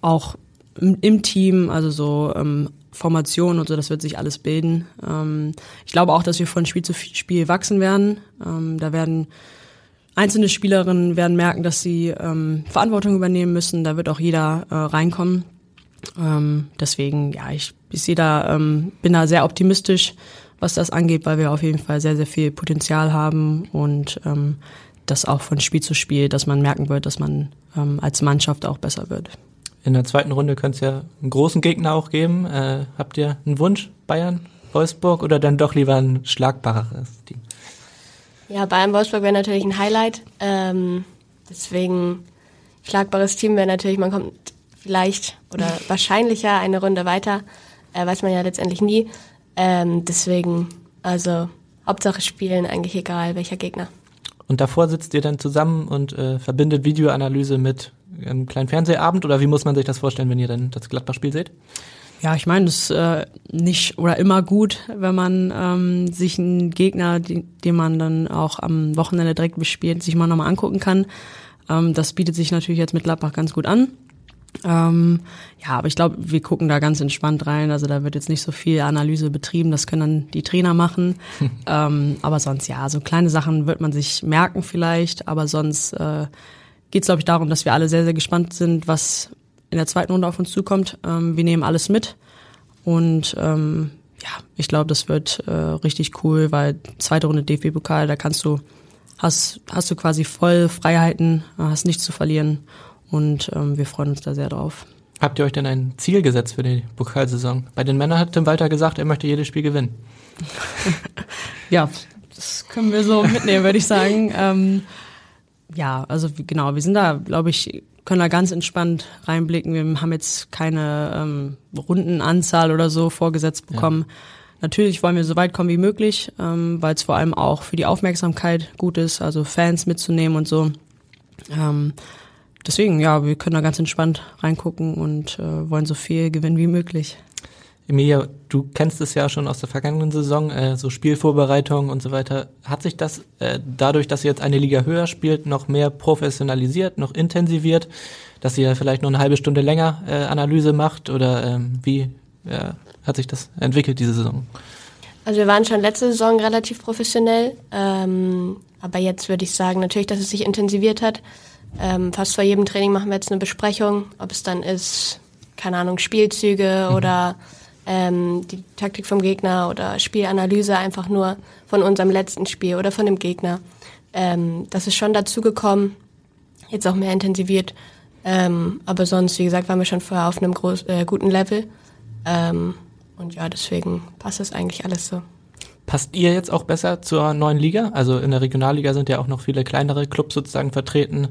auch im, im, Team, also so ähm, Formation und so, das wird sich alles bilden. Ähm, ich glaube auch, dass wir von Spiel zu Spiel wachsen werden. Da werden einzelne Spielerinnen werden merken, dass sie ähm, Verantwortung übernehmen müssen. Da wird auch jeder äh, reinkommen. Ähm, deswegen, ja, ich, ich sehe da, ähm, bin da sehr optimistisch, was das angeht, weil wir auf jeden Fall sehr, sehr viel Potenzial haben und ähm, das auch von Spiel zu Spiel, dass man merken wird, dass man ähm, als Mannschaft auch besser wird. In der zweiten Runde könnte es ja einen großen Gegner auch geben. Äh, habt ihr einen Wunsch, Bayern, Wolfsburg oder dann doch lieber ein schlagbareres Team? Ja, Bayern Wolfsburg wäre natürlich ein Highlight. Ähm, deswegen schlagbares Team wäre natürlich, man kommt vielleicht oder wahrscheinlicher eine Runde weiter. Äh, weiß man ja letztendlich nie. Ähm, deswegen, also Hauptsache spielen, eigentlich egal welcher Gegner. Und davor sitzt ihr dann zusammen und äh, verbindet Videoanalyse mit einem kleinen Fernsehabend oder wie muss man sich das vorstellen, wenn ihr dann das Gladbach-Spiel seht? Ja, ich meine, das ist äh, nicht oder immer gut, wenn man ähm, sich einen Gegner, die, den man dann auch am Wochenende direkt bespielt, sich mal nochmal angucken kann. Ähm, das bietet sich natürlich jetzt mit Gladbach ganz gut an. Ähm, ja, aber ich glaube, wir gucken da ganz entspannt rein. Also da wird jetzt nicht so viel Analyse betrieben. Das können dann die Trainer machen. ähm, aber sonst ja, so kleine Sachen wird man sich merken vielleicht. Aber sonst äh, geht es, glaube ich, darum, dass wir alle sehr, sehr gespannt sind, was in der zweiten Runde auf uns zukommt. Ähm, wir nehmen alles mit. Und ähm, ja, ich glaube, das wird äh, richtig cool, weil zweite Runde DFB-Pokal, da kannst du, hast, hast du quasi voll Freiheiten, hast nichts zu verlieren. Und ähm, wir freuen uns da sehr drauf. Habt ihr euch denn ein Ziel gesetzt für die Pokalsaison? Bei den Männern hat Tim Walter gesagt, er möchte jedes Spiel gewinnen. ja, das können wir so mitnehmen, würde ich sagen. Ähm, ja, also genau, wir sind da, glaube ich, können da ganz entspannt reinblicken. Wir haben jetzt keine ähm, Rundenanzahl oder so vorgesetzt bekommen. Ja. Natürlich wollen wir so weit kommen wie möglich, ähm, weil es vor allem auch für die Aufmerksamkeit gut ist, also Fans mitzunehmen und so. Ähm, deswegen, ja, wir können da ganz entspannt reingucken und äh, wollen so viel gewinnen wie möglich. Emilia, du kennst es ja schon aus der vergangenen Saison, äh, so Spielvorbereitung und so weiter. Hat sich das äh, dadurch, dass ihr jetzt eine Liga höher spielt, noch mehr professionalisiert, noch intensiviert, dass ihr vielleicht noch eine halbe Stunde länger äh, Analyse macht oder ähm, wie ja, hat sich das entwickelt diese Saison? Also wir waren schon letzte Saison relativ professionell, ähm, aber jetzt würde ich sagen natürlich, dass es sich intensiviert hat. Ähm, fast vor jedem Training machen wir jetzt eine Besprechung, ob es dann ist, keine Ahnung, Spielzüge mhm. oder ähm, die Taktik vom Gegner oder Spielanalyse einfach nur von unserem letzten Spiel oder von dem Gegner. Ähm, das ist schon dazu gekommen, jetzt auch mehr intensiviert. Ähm, aber sonst, wie gesagt, waren wir schon vorher auf einem groß, äh, guten Level. Ähm, und ja, deswegen passt das eigentlich alles so. Passt ihr jetzt auch besser zur neuen Liga? Also in der Regionalliga sind ja auch noch viele kleinere Clubs sozusagen vertreten.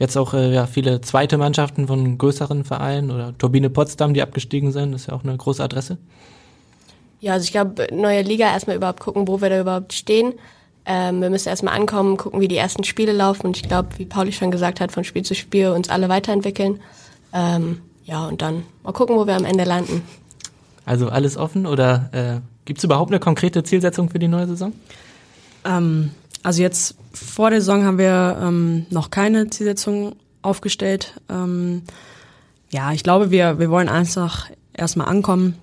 Jetzt auch äh, ja, viele zweite Mannschaften von größeren Vereinen oder Turbine Potsdam, die abgestiegen sind. Das ist ja auch eine große Adresse. Ja, also ich glaube, neue Liga erstmal überhaupt gucken, wo wir da überhaupt stehen. Ähm, wir müssen erstmal ankommen, gucken, wie die ersten Spiele laufen. Und ich glaube, wie Pauli schon gesagt hat, von Spiel zu Spiel uns alle weiterentwickeln. Ähm, ja, und dann mal gucken, wo wir am Ende landen. Also alles offen oder äh, gibt es überhaupt eine konkrete Zielsetzung für die neue Saison? Ähm, also jetzt vor der Saison haben wir ähm, noch keine Zielsetzung aufgestellt. Ähm, ja, ich glaube, wir, wir wollen einfach erstmal ankommen,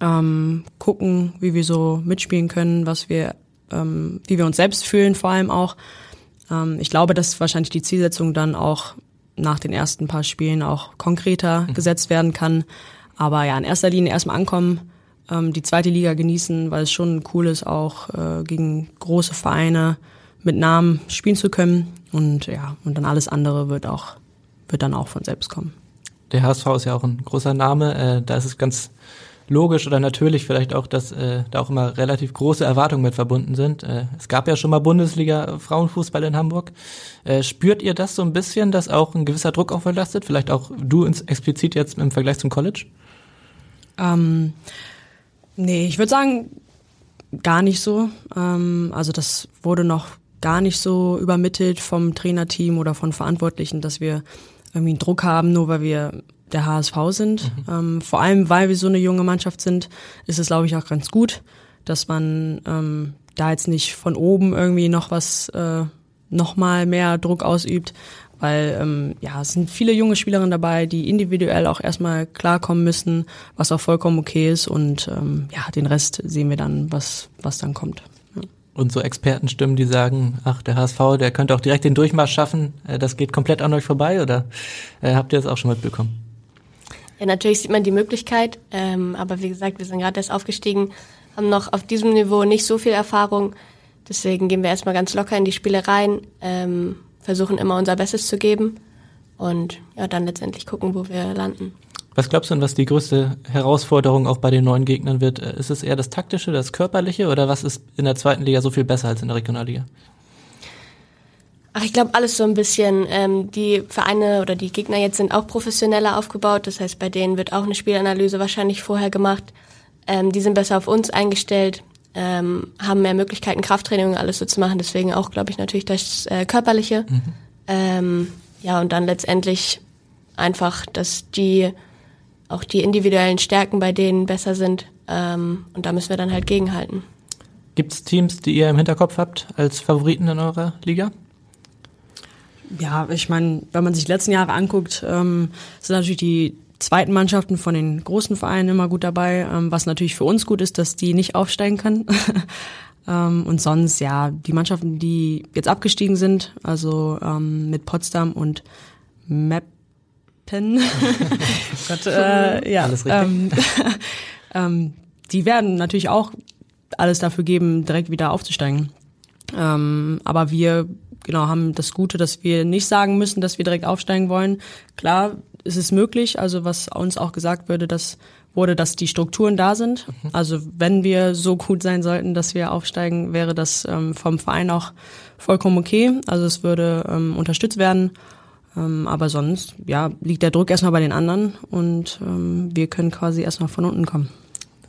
ähm, gucken, wie wir so mitspielen können, was wir, ähm, wie wir uns selbst fühlen, vor allem auch. Ähm, ich glaube, dass wahrscheinlich die Zielsetzung dann auch nach den ersten paar Spielen auch konkreter mhm. gesetzt werden kann. Aber ja, in erster Linie erstmal ankommen, ähm, die zweite Liga genießen, weil es schon cool ist, auch äh, gegen große Vereine mit Namen spielen zu können. Und ja, und dann alles andere wird auch, wird dann auch von selbst kommen. Der HSV ist ja auch ein großer Name. Äh, da ist es ganz logisch oder natürlich vielleicht auch, dass äh, da auch immer relativ große Erwartungen mit verbunden sind. Äh, es gab ja schon mal Bundesliga Frauenfußball in Hamburg. Äh, spürt ihr das so ein bisschen, dass auch ein gewisser Druck auch verlastet? Vielleicht auch du ins, explizit jetzt im Vergleich zum College? Ähm, nee, ich würde sagen, gar nicht so. Ähm, also das wurde noch gar nicht so übermittelt vom Trainerteam oder von Verantwortlichen, dass wir irgendwie einen Druck haben, nur weil wir der HSV sind. Mhm. Ähm, vor allem, weil wir so eine junge Mannschaft sind, ist es, glaube ich, auch ganz gut, dass man ähm, da jetzt nicht von oben irgendwie noch was, äh, noch mal mehr Druck ausübt, weil ähm, ja, es sind viele junge Spielerinnen dabei, die individuell auch erstmal klarkommen müssen, was auch vollkommen okay ist und ähm, ja, den Rest sehen wir dann, was, was dann kommt. Und so Expertenstimmen, die sagen, ach, der HSV, der könnte auch direkt den Durchmarsch schaffen, äh, das geht komplett an euch vorbei, oder äh, habt ihr das auch schon mitbekommen? Ja, natürlich sieht man die Möglichkeit, ähm, aber wie gesagt, wir sind gerade erst aufgestiegen, haben noch auf diesem Niveau nicht so viel Erfahrung. Deswegen gehen wir erstmal ganz locker in die Spiele rein, ähm, versuchen immer unser Bestes zu geben und ja, dann letztendlich gucken, wo wir landen. Was glaubst du denn, was die größte Herausforderung auch bei den neuen Gegnern wird? Äh, ist es eher das Taktische, das Körperliche oder was ist in der zweiten Liga so viel besser als in der Regionalliga? Ach, ich glaube alles so ein bisschen. Ähm, die Vereine oder die Gegner jetzt sind auch professioneller aufgebaut. Das heißt, bei denen wird auch eine Spielanalyse wahrscheinlich vorher gemacht. Ähm, die sind besser auf uns eingestellt, ähm, haben mehr Möglichkeiten, Krafttraining und alles so zu machen. Deswegen auch, glaube ich, natürlich das äh, Körperliche. Mhm. Ähm, ja, und dann letztendlich einfach, dass die auch die individuellen Stärken bei denen besser sind. Ähm, und da müssen wir dann halt gegenhalten. Gibt es Teams, die ihr im Hinterkopf habt als Favoriten in eurer Liga? Ja, ich meine, wenn man sich die letzten Jahre anguckt, ähm, sind natürlich die zweiten Mannschaften von den großen Vereinen immer gut dabei, ähm, was natürlich für uns gut ist, dass die nicht aufsteigen können. ähm, und sonst, ja, die Mannschaften, die jetzt abgestiegen sind, also ähm, mit Potsdam und Meppen, Gott, äh, ja, Alles richtig. Ähm, ähm, die werden natürlich auch alles dafür geben, direkt wieder aufzusteigen. Ähm, aber wir genau, haben das Gute, dass wir nicht sagen müssen, dass wir direkt aufsteigen wollen. Klar, es ist möglich, also was uns auch gesagt würde, dass wurde, dass die Strukturen da sind. Mhm. Also wenn wir so gut sein sollten, dass wir aufsteigen, wäre das ähm, vom Verein auch vollkommen okay. Also es würde ähm, unterstützt werden. Ähm, aber sonst, ja, liegt der Druck erstmal bei den anderen und ähm, wir können quasi erstmal von unten kommen.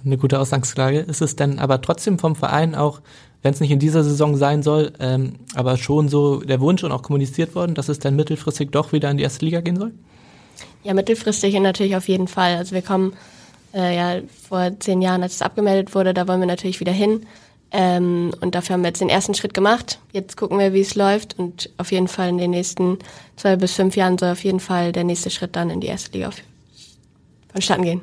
Eine gute Ausgangslage. Ist es denn aber trotzdem vom Verein auch wenn es nicht in dieser Saison sein soll, ähm, aber schon so der Wunsch und auch kommuniziert worden, dass es dann mittelfristig doch wieder in die erste Liga gehen soll? Ja, mittelfristig natürlich auf jeden Fall. Also wir kommen äh, ja vor zehn Jahren, als es abgemeldet wurde, da wollen wir natürlich wieder hin. Ähm, und dafür haben wir jetzt den ersten Schritt gemacht. Jetzt gucken wir, wie es läuft. Und auf jeden Fall in den nächsten zwei bis fünf Jahren soll auf jeden Fall der nächste Schritt dann in die erste Liga vonstatten gehen.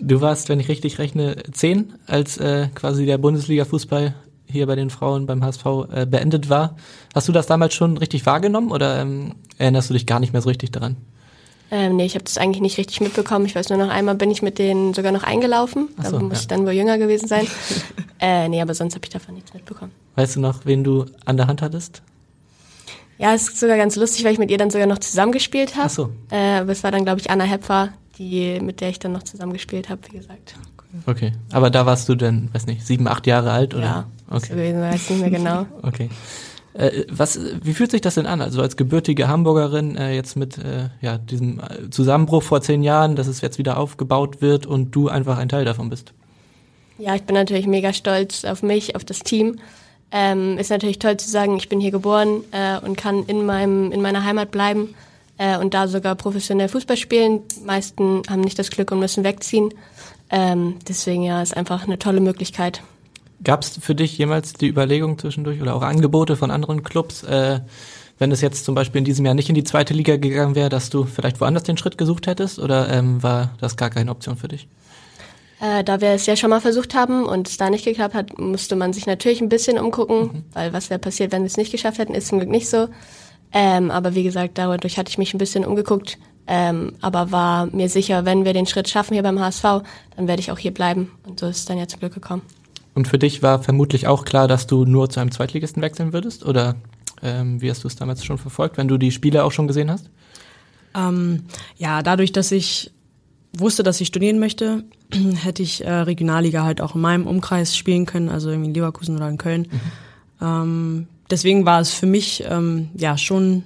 Du warst, wenn ich richtig rechne, zehn, als äh, quasi der Bundesliga-Fußball hier bei den Frauen beim HSV äh, beendet war. Hast du das damals schon richtig wahrgenommen oder ähm, erinnerst du dich gar nicht mehr so richtig daran? Ähm, nee, ich habe das eigentlich nicht richtig mitbekommen. Ich weiß nur noch einmal bin ich mit denen sogar noch eingelaufen. So, da muss ja. ich dann wohl jünger gewesen sein. äh, nee, aber sonst habe ich davon nichts mitbekommen. Weißt du noch, wen du an der Hand hattest? Ja, es ist sogar ganz lustig, weil ich mit ihr dann sogar noch zusammengespielt habe. Ach so. Äh, aber es war dann, glaube ich, Anna Hepfer, die, mit der ich dann noch zusammengespielt habe, wie gesagt. Okay, aber da warst du dann, weiß nicht, sieben, acht Jahre alt oder? Ja, okay. so gewesen, weiß nicht mehr genau. okay. Äh, was, wie fühlt sich das denn an? Also als gebürtige Hamburgerin äh, jetzt mit äh, ja, diesem Zusammenbruch vor zehn Jahren, dass es jetzt wieder aufgebaut wird und du einfach ein Teil davon bist. Ja, ich bin natürlich mega stolz auf mich, auf das Team. Ähm, ist natürlich toll zu sagen, ich bin hier geboren äh, und kann in meinem in meiner Heimat bleiben äh, und da sogar professionell Fußball spielen. Die meisten haben nicht das Glück und müssen wegziehen. Ähm, deswegen ja, ist einfach eine tolle Möglichkeit. Gab es für dich jemals die Überlegung zwischendurch oder auch Angebote von anderen Clubs, äh, wenn es jetzt zum Beispiel in diesem Jahr nicht in die zweite Liga gegangen wäre, dass du vielleicht woanders den Schritt gesucht hättest oder ähm, war das gar keine Option für dich? Äh, da wir es ja schon mal versucht haben und es da nicht geklappt hat, musste man sich natürlich ein bisschen umgucken, mhm. weil was wäre passiert, wenn wir es nicht geschafft hätten, ist zum Glück nicht so. Ähm, aber wie gesagt, dadurch hatte ich mich ein bisschen umgeguckt, ähm, aber war mir sicher, wenn wir den Schritt schaffen hier beim HSV, dann werde ich auch hier bleiben. Und so ist es dann ja zum Glück gekommen. Und für dich war vermutlich auch klar, dass du nur zu einem Zweitligisten wechseln würdest? Oder ähm, wie hast du es damals schon verfolgt, wenn du die Spiele auch schon gesehen hast? Ähm, ja, dadurch, dass ich wusste, dass ich studieren möchte, hätte ich äh, Regionalliga halt auch in meinem Umkreis spielen können, also irgendwie in Leverkusen oder in Köln. Mhm. Ähm, deswegen war es für mich ähm, ja schon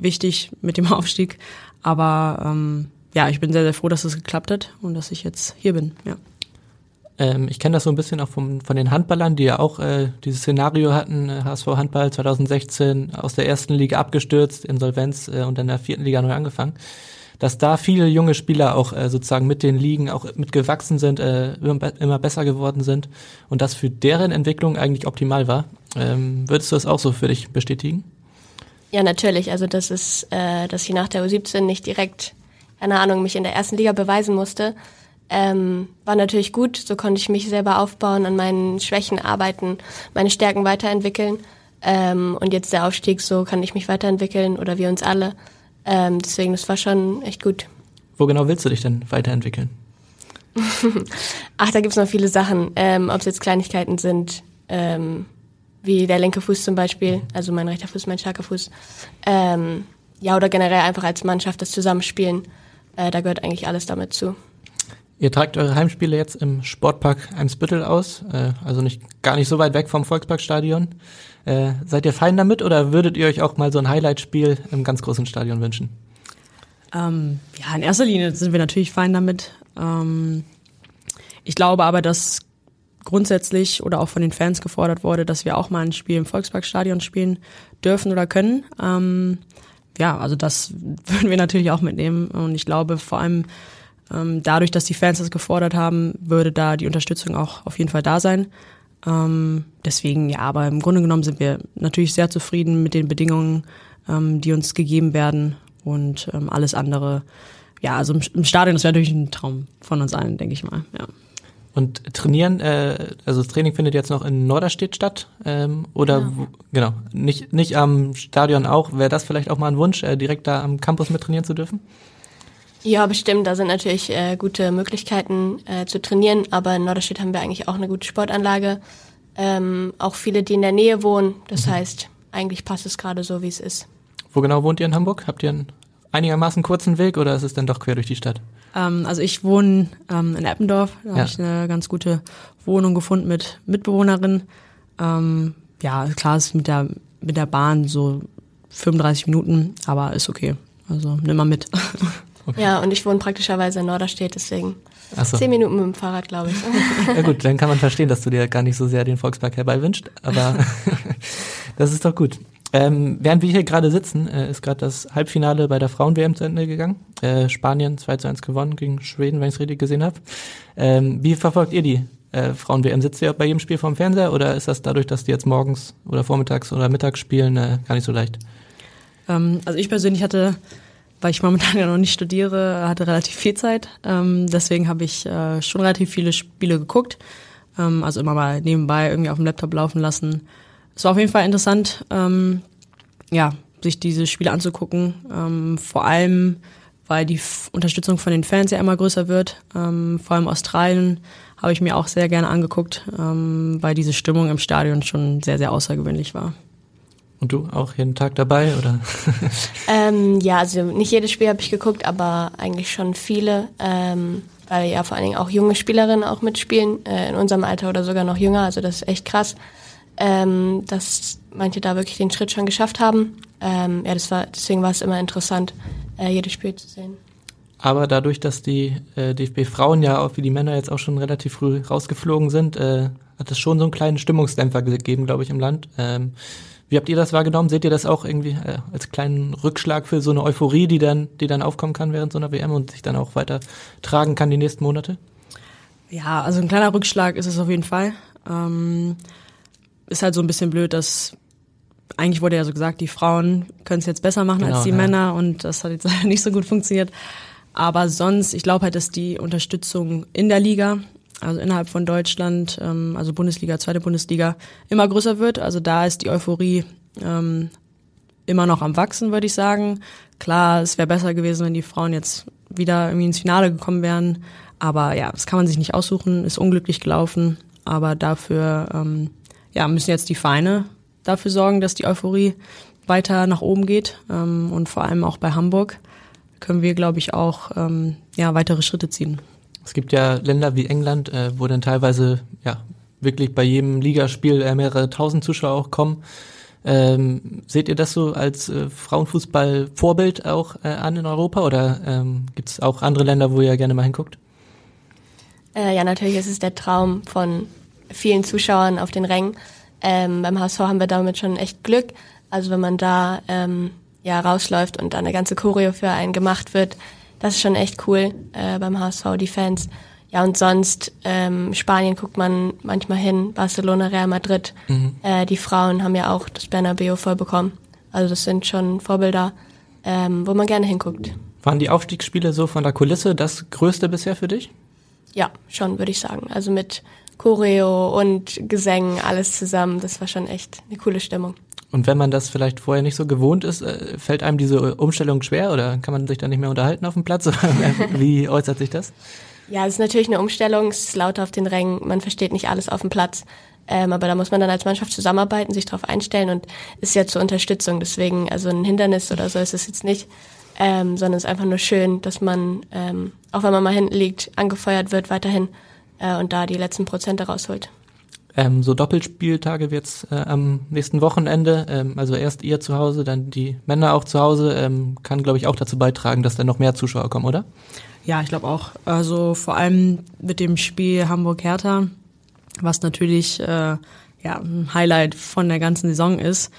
wichtig mit dem Aufstieg. Aber ähm, ja, ich bin sehr, sehr froh, dass es geklappt hat und dass ich jetzt hier bin. Ja. Ähm, ich kenne das so ein bisschen auch vom, von den Handballern, die ja auch äh, dieses Szenario hatten, HSV äh, Handball 2016 aus der ersten Liga abgestürzt, Insolvenz äh, und in der vierten Liga neu angefangen dass da viele junge Spieler auch äh, sozusagen mit den Ligen auch mitgewachsen sind, äh, immer, immer besser geworden sind und das für deren Entwicklung eigentlich optimal war. Ähm, würdest du das auch so für dich bestätigen? Ja, natürlich. Also das ist, äh, dass ich nach der U17 nicht direkt, keine Ahnung, mich in der ersten Liga beweisen musste, ähm, war natürlich gut. So konnte ich mich selber aufbauen, an meinen Schwächen arbeiten, meine Stärken weiterentwickeln. Ähm, und jetzt der Aufstieg, so kann ich mich weiterentwickeln oder wir uns alle. Ähm, deswegen, das war schon echt gut. Wo genau willst du dich denn weiterentwickeln? Ach, da gibt's noch viele Sachen. Ähm, Ob es jetzt Kleinigkeiten sind, ähm, wie der linke Fuß zum Beispiel, also mein rechter Fuß, mein starker Fuß. Ähm, ja, oder generell einfach als Mannschaft das Zusammenspielen. Äh, da gehört eigentlich alles damit zu. Ihr tragt eure Heimspiele jetzt im Sportpark Eimsbüttel aus, äh, also nicht gar nicht so weit weg vom Volksparkstadion. Äh, seid ihr fein damit oder würdet ihr euch auch mal so ein Highlight-Spiel im ganz großen Stadion wünschen? Ähm, ja, in erster Linie sind wir natürlich fein damit. Ähm, ich glaube aber, dass grundsätzlich oder auch von den Fans gefordert wurde, dass wir auch mal ein Spiel im Volksparkstadion spielen dürfen oder können. Ähm, ja, also das würden wir natürlich auch mitnehmen und ich glaube vor allem ähm, dadurch, dass die Fans das gefordert haben, würde da die Unterstützung auch auf jeden Fall da sein. Ähm, deswegen, ja, aber im Grunde genommen sind wir natürlich sehr zufrieden mit den Bedingungen, ähm, die uns gegeben werden und ähm, alles andere. Ja, also im, im Stadion, das wäre natürlich ein Traum von uns allen, denke ich mal, ja. Und trainieren, äh, also das Training findet jetzt noch in Norderstedt statt, ähm, oder ja. wo, genau, nicht, nicht am Stadion auch. Wäre das vielleicht auch mal ein Wunsch, äh, direkt da am Campus mit trainieren zu dürfen? Ja, bestimmt. Da sind natürlich äh, gute Möglichkeiten äh, zu trainieren, aber in Norderstedt haben wir eigentlich auch eine gute Sportanlage. Ähm, auch viele, die in der Nähe wohnen. Das mhm. heißt, eigentlich passt es gerade so, wie es ist. Wo genau wohnt ihr in Hamburg? Habt ihr einen einigermaßen kurzen Weg oder ist es dann doch quer durch die Stadt? Ähm, also ich wohne ähm, in Eppendorf. Da ja. habe ich eine ganz gute Wohnung gefunden mit Mitbewohnerin. Ähm, ja, klar ist mit der mit der Bahn so 35 Minuten, aber ist okay. Also nimm mal mit. Okay. Ja, und ich wohne praktischerweise in Norderstedt, deswegen so. zehn Minuten mit dem Fahrrad, glaube ich. Ja gut, dann kann man verstehen, dass du dir gar nicht so sehr den Volkspark herbeiwünscht, aber das ist doch gut. Ähm, während wir hier gerade sitzen, äh, ist gerade das Halbfinale bei der Frauen-WM zu Ende gegangen. Äh, Spanien 2 zu 1 gewonnen gegen Schweden, wenn ich es richtig gesehen habe. Ähm, wie verfolgt ihr die äh, Frauen-WM? Sitzt ihr bei jedem Spiel vorm Fernseher oder ist das dadurch, dass die jetzt morgens oder vormittags oder mittags spielen, äh, gar nicht so leicht? Ähm, also ich persönlich hatte weil ich momentan ja noch nicht studiere, hatte relativ viel Zeit. Ähm, deswegen habe ich äh, schon relativ viele Spiele geguckt. Ähm, also immer mal nebenbei irgendwie auf dem Laptop laufen lassen. Es war auf jeden Fall interessant, ähm, ja, sich diese Spiele anzugucken. Ähm, vor allem, weil die F Unterstützung von den Fans ja immer größer wird. Ähm, vor allem Australien habe ich mir auch sehr gerne angeguckt, ähm, weil diese Stimmung im Stadion schon sehr, sehr außergewöhnlich war. Und du auch jeden Tag dabei oder? ähm, ja, also nicht jedes Spiel habe ich geguckt, aber eigentlich schon viele, ähm, weil ja vor allen Dingen auch junge Spielerinnen auch mitspielen, äh, in unserem Alter oder sogar noch jünger. Also das ist echt krass, ähm, dass manche da wirklich den Schritt schon geschafft haben. Ähm, ja, das war deswegen war es immer interessant, äh, jedes Spiel zu sehen. Aber dadurch, dass die äh, DFB-Frauen ja auch wie die Männer jetzt auch schon relativ früh rausgeflogen sind, äh, hat es schon so einen kleinen Stimmungsdämpfer gegeben, glaube ich, im Land. Ähm, wie habt ihr das wahrgenommen? Seht ihr das auch irgendwie äh, als kleinen Rückschlag für so eine Euphorie, die dann, die dann aufkommen kann während so einer WM und sich dann auch weiter tragen kann die nächsten Monate? Ja, also ein kleiner Rückschlag ist es auf jeden Fall. Ähm, ist halt so ein bisschen blöd, dass eigentlich wurde ja so gesagt, die Frauen können es jetzt besser machen genau, als die ja. Männer und das hat jetzt nicht so gut funktioniert. Aber sonst, ich glaube halt, dass die Unterstützung in der Liga, also innerhalb von Deutschland, ähm, also Bundesliga, zweite Bundesliga, immer größer wird. Also da ist die Euphorie ähm, immer noch am Wachsen, würde ich sagen. Klar, es wäre besser gewesen, wenn die Frauen jetzt wieder irgendwie ins Finale gekommen wären. Aber ja, das kann man sich nicht aussuchen, ist unglücklich gelaufen. Aber dafür ähm, ja, müssen jetzt die Vereine dafür sorgen, dass die Euphorie weiter nach oben geht. Ähm, und vor allem auch bei Hamburg können wir, glaube ich, auch ähm, ja, weitere Schritte ziehen. Es gibt ja Länder wie England, äh, wo dann teilweise ja wirklich bei jedem Ligaspiel äh, mehrere tausend Zuschauer auch kommen. Ähm, seht ihr das so als äh, Frauenfußball-Vorbild auch äh, an in Europa oder ähm, gibt es auch andere Länder, wo ihr gerne mal hinguckt? Äh, ja, natürlich ist es der Traum von vielen Zuschauern auf den Rängen. Ähm, beim HSV haben wir damit schon echt Glück. Also wenn man da ähm, ja rausläuft und da eine ganze Choreo für einen gemacht wird, das ist schon echt cool äh, beim HSV, die Fans. Ja, und sonst, ähm, Spanien guckt man manchmal hin, Barcelona, Real Madrid. Mhm. Äh, die Frauen haben ja auch das Bernabeu voll bekommen. Also das sind schon Vorbilder, ähm, wo man gerne hinguckt. Waren die Aufstiegsspiele so von der Kulisse das Größte bisher für dich? Ja, schon, würde ich sagen. Also mit Choreo und Gesängen, alles zusammen, das war schon echt eine coole Stimmung. Und wenn man das vielleicht vorher nicht so gewohnt ist, äh, fällt einem diese Umstellung schwer oder kann man sich da nicht mehr unterhalten auf dem Platz? Wie äußert sich das? Ja, es ist natürlich eine Umstellung, es ist laut auf den Rängen, man versteht nicht alles auf dem Platz. Ähm, aber da muss man dann als Mannschaft zusammenarbeiten, sich darauf einstellen und ist ja zur Unterstützung. Deswegen, also ein Hindernis oder so ist es jetzt nicht, ähm, sondern es ist einfach nur schön, dass man, ähm, auch wenn man mal hinten liegt, angefeuert wird weiterhin äh, und da die letzten Prozente rausholt. Ähm, so Doppelspieltage wird's äh, am nächsten Wochenende. Ähm, also erst ihr zu Hause, dann die Männer auch zu Hause. Ähm, kann, glaube ich, auch dazu beitragen, dass dann noch mehr Zuschauer kommen, oder? Ja, ich glaube auch. Also vor allem mit dem Spiel Hamburg-Hertha, was natürlich äh, ja, ein Highlight von der ganzen Saison ist.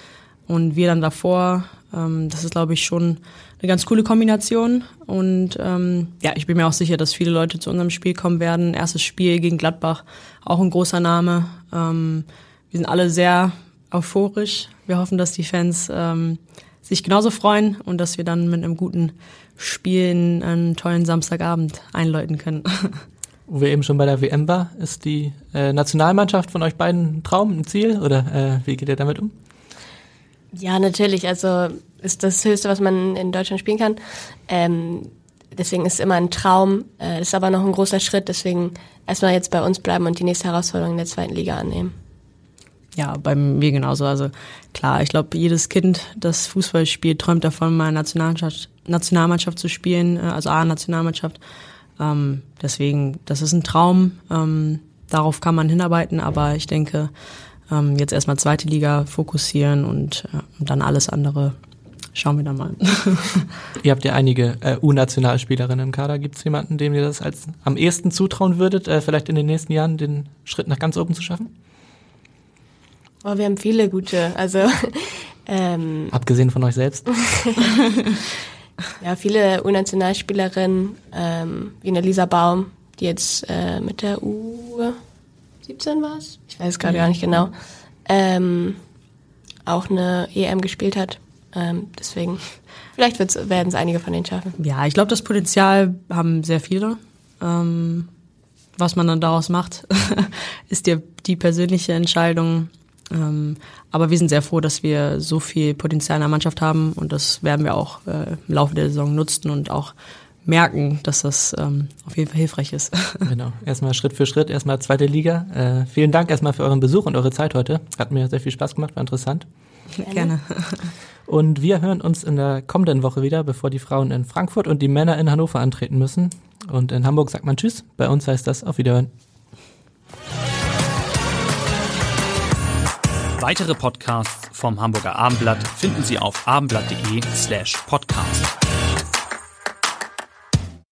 Und wir dann davor, ähm, das ist, glaube ich, schon eine ganz coole Kombination. Und ähm, ja, ich bin mir auch sicher, dass viele Leute zu unserem Spiel kommen werden. Erstes Spiel gegen Gladbach, auch ein großer Name. Ähm, wir sind alle sehr euphorisch. Wir hoffen, dass die Fans ähm, sich genauso freuen und dass wir dann mit einem guten Spielen einen tollen Samstagabend einläuten können. Wo wir eben schon bei der WM war, ist die äh, Nationalmannschaft von euch beiden ein Traum, ein Ziel oder äh, wie geht ihr damit um? Ja, natürlich. Also ist das Höchste, was man in Deutschland spielen kann. Ähm, deswegen ist es immer ein Traum. Äh, ist aber noch ein großer Schritt. Deswegen erstmal jetzt bei uns bleiben und die nächste Herausforderung in der zweiten Liga annehmen. Ja, bei mir genauso. Also klar, ich glaube, jedes Kind, das Fußball spielt, träumt davon, mal Nationalmannschaft, Nationalmannschaft zu spielen, äh, also A-Nationalmannschaft. Ähm, deswegen, das ist ein Traum. Ähm, darauf kann man hinarbeiten, aber ich denke, ähm, jetzt erstmal zweite Liga fokussieren und, äh, und dann alles andere schauen wir dann mal. ihr habt ja einige äh, U-Nationalspielerinnen im Kader. Gibt es jemanden, dem ihr das als am ehesten zutrauen würdet, äh, vielleicht in den nächsten Jahren den Schritt nach ganz oben zu schaffen? Oh, wir haben viele gute. Also ähm, abgesehen von euch selbst. ja, viele U-Nationalspielerinnen, ähm, wie eine Lisa Baum, die jetzt äh, mit der U 17 war es, ich weiß gerade gar nicht genau, ähm, auch eine EM gespielt hat. Ähm, deswegen, vielleicht werden es einige von denen schaffen. Ja, ich glaube, das Potenzial haben sehr viele. Ähm, was man dann daraus macht, ist die, die persönliche Entscheidung. Ähm, aber wir sind sehr froh, dass wir so viel Potenzial in der Mannschaft haben und das werden wir auch äh, im Laufe der Saison nutzen und auch merken, dass das ähm, auf jeden Fall hilfreich ist. Genau. Erstmal Schritt für Schritt, erstmal zweite Liga. Äh, vielen Dank erstmal für euren Besuch und eure Zeit heute. Hat mir sehr viel Spaß gemacht, war interessant. Gerne. Und wir hören uns in der kommenden Woche wieder, bevor die Frauen in Frankfurt und die Männer in Hannover antreten müssen. Und in Hamburg sagt man Tschüss. Bei uns heißt das auf Wiederhören. Weitere Podcasts vom Hamburger Abendblatt finden Sie auf abendblatt.de slash podcast.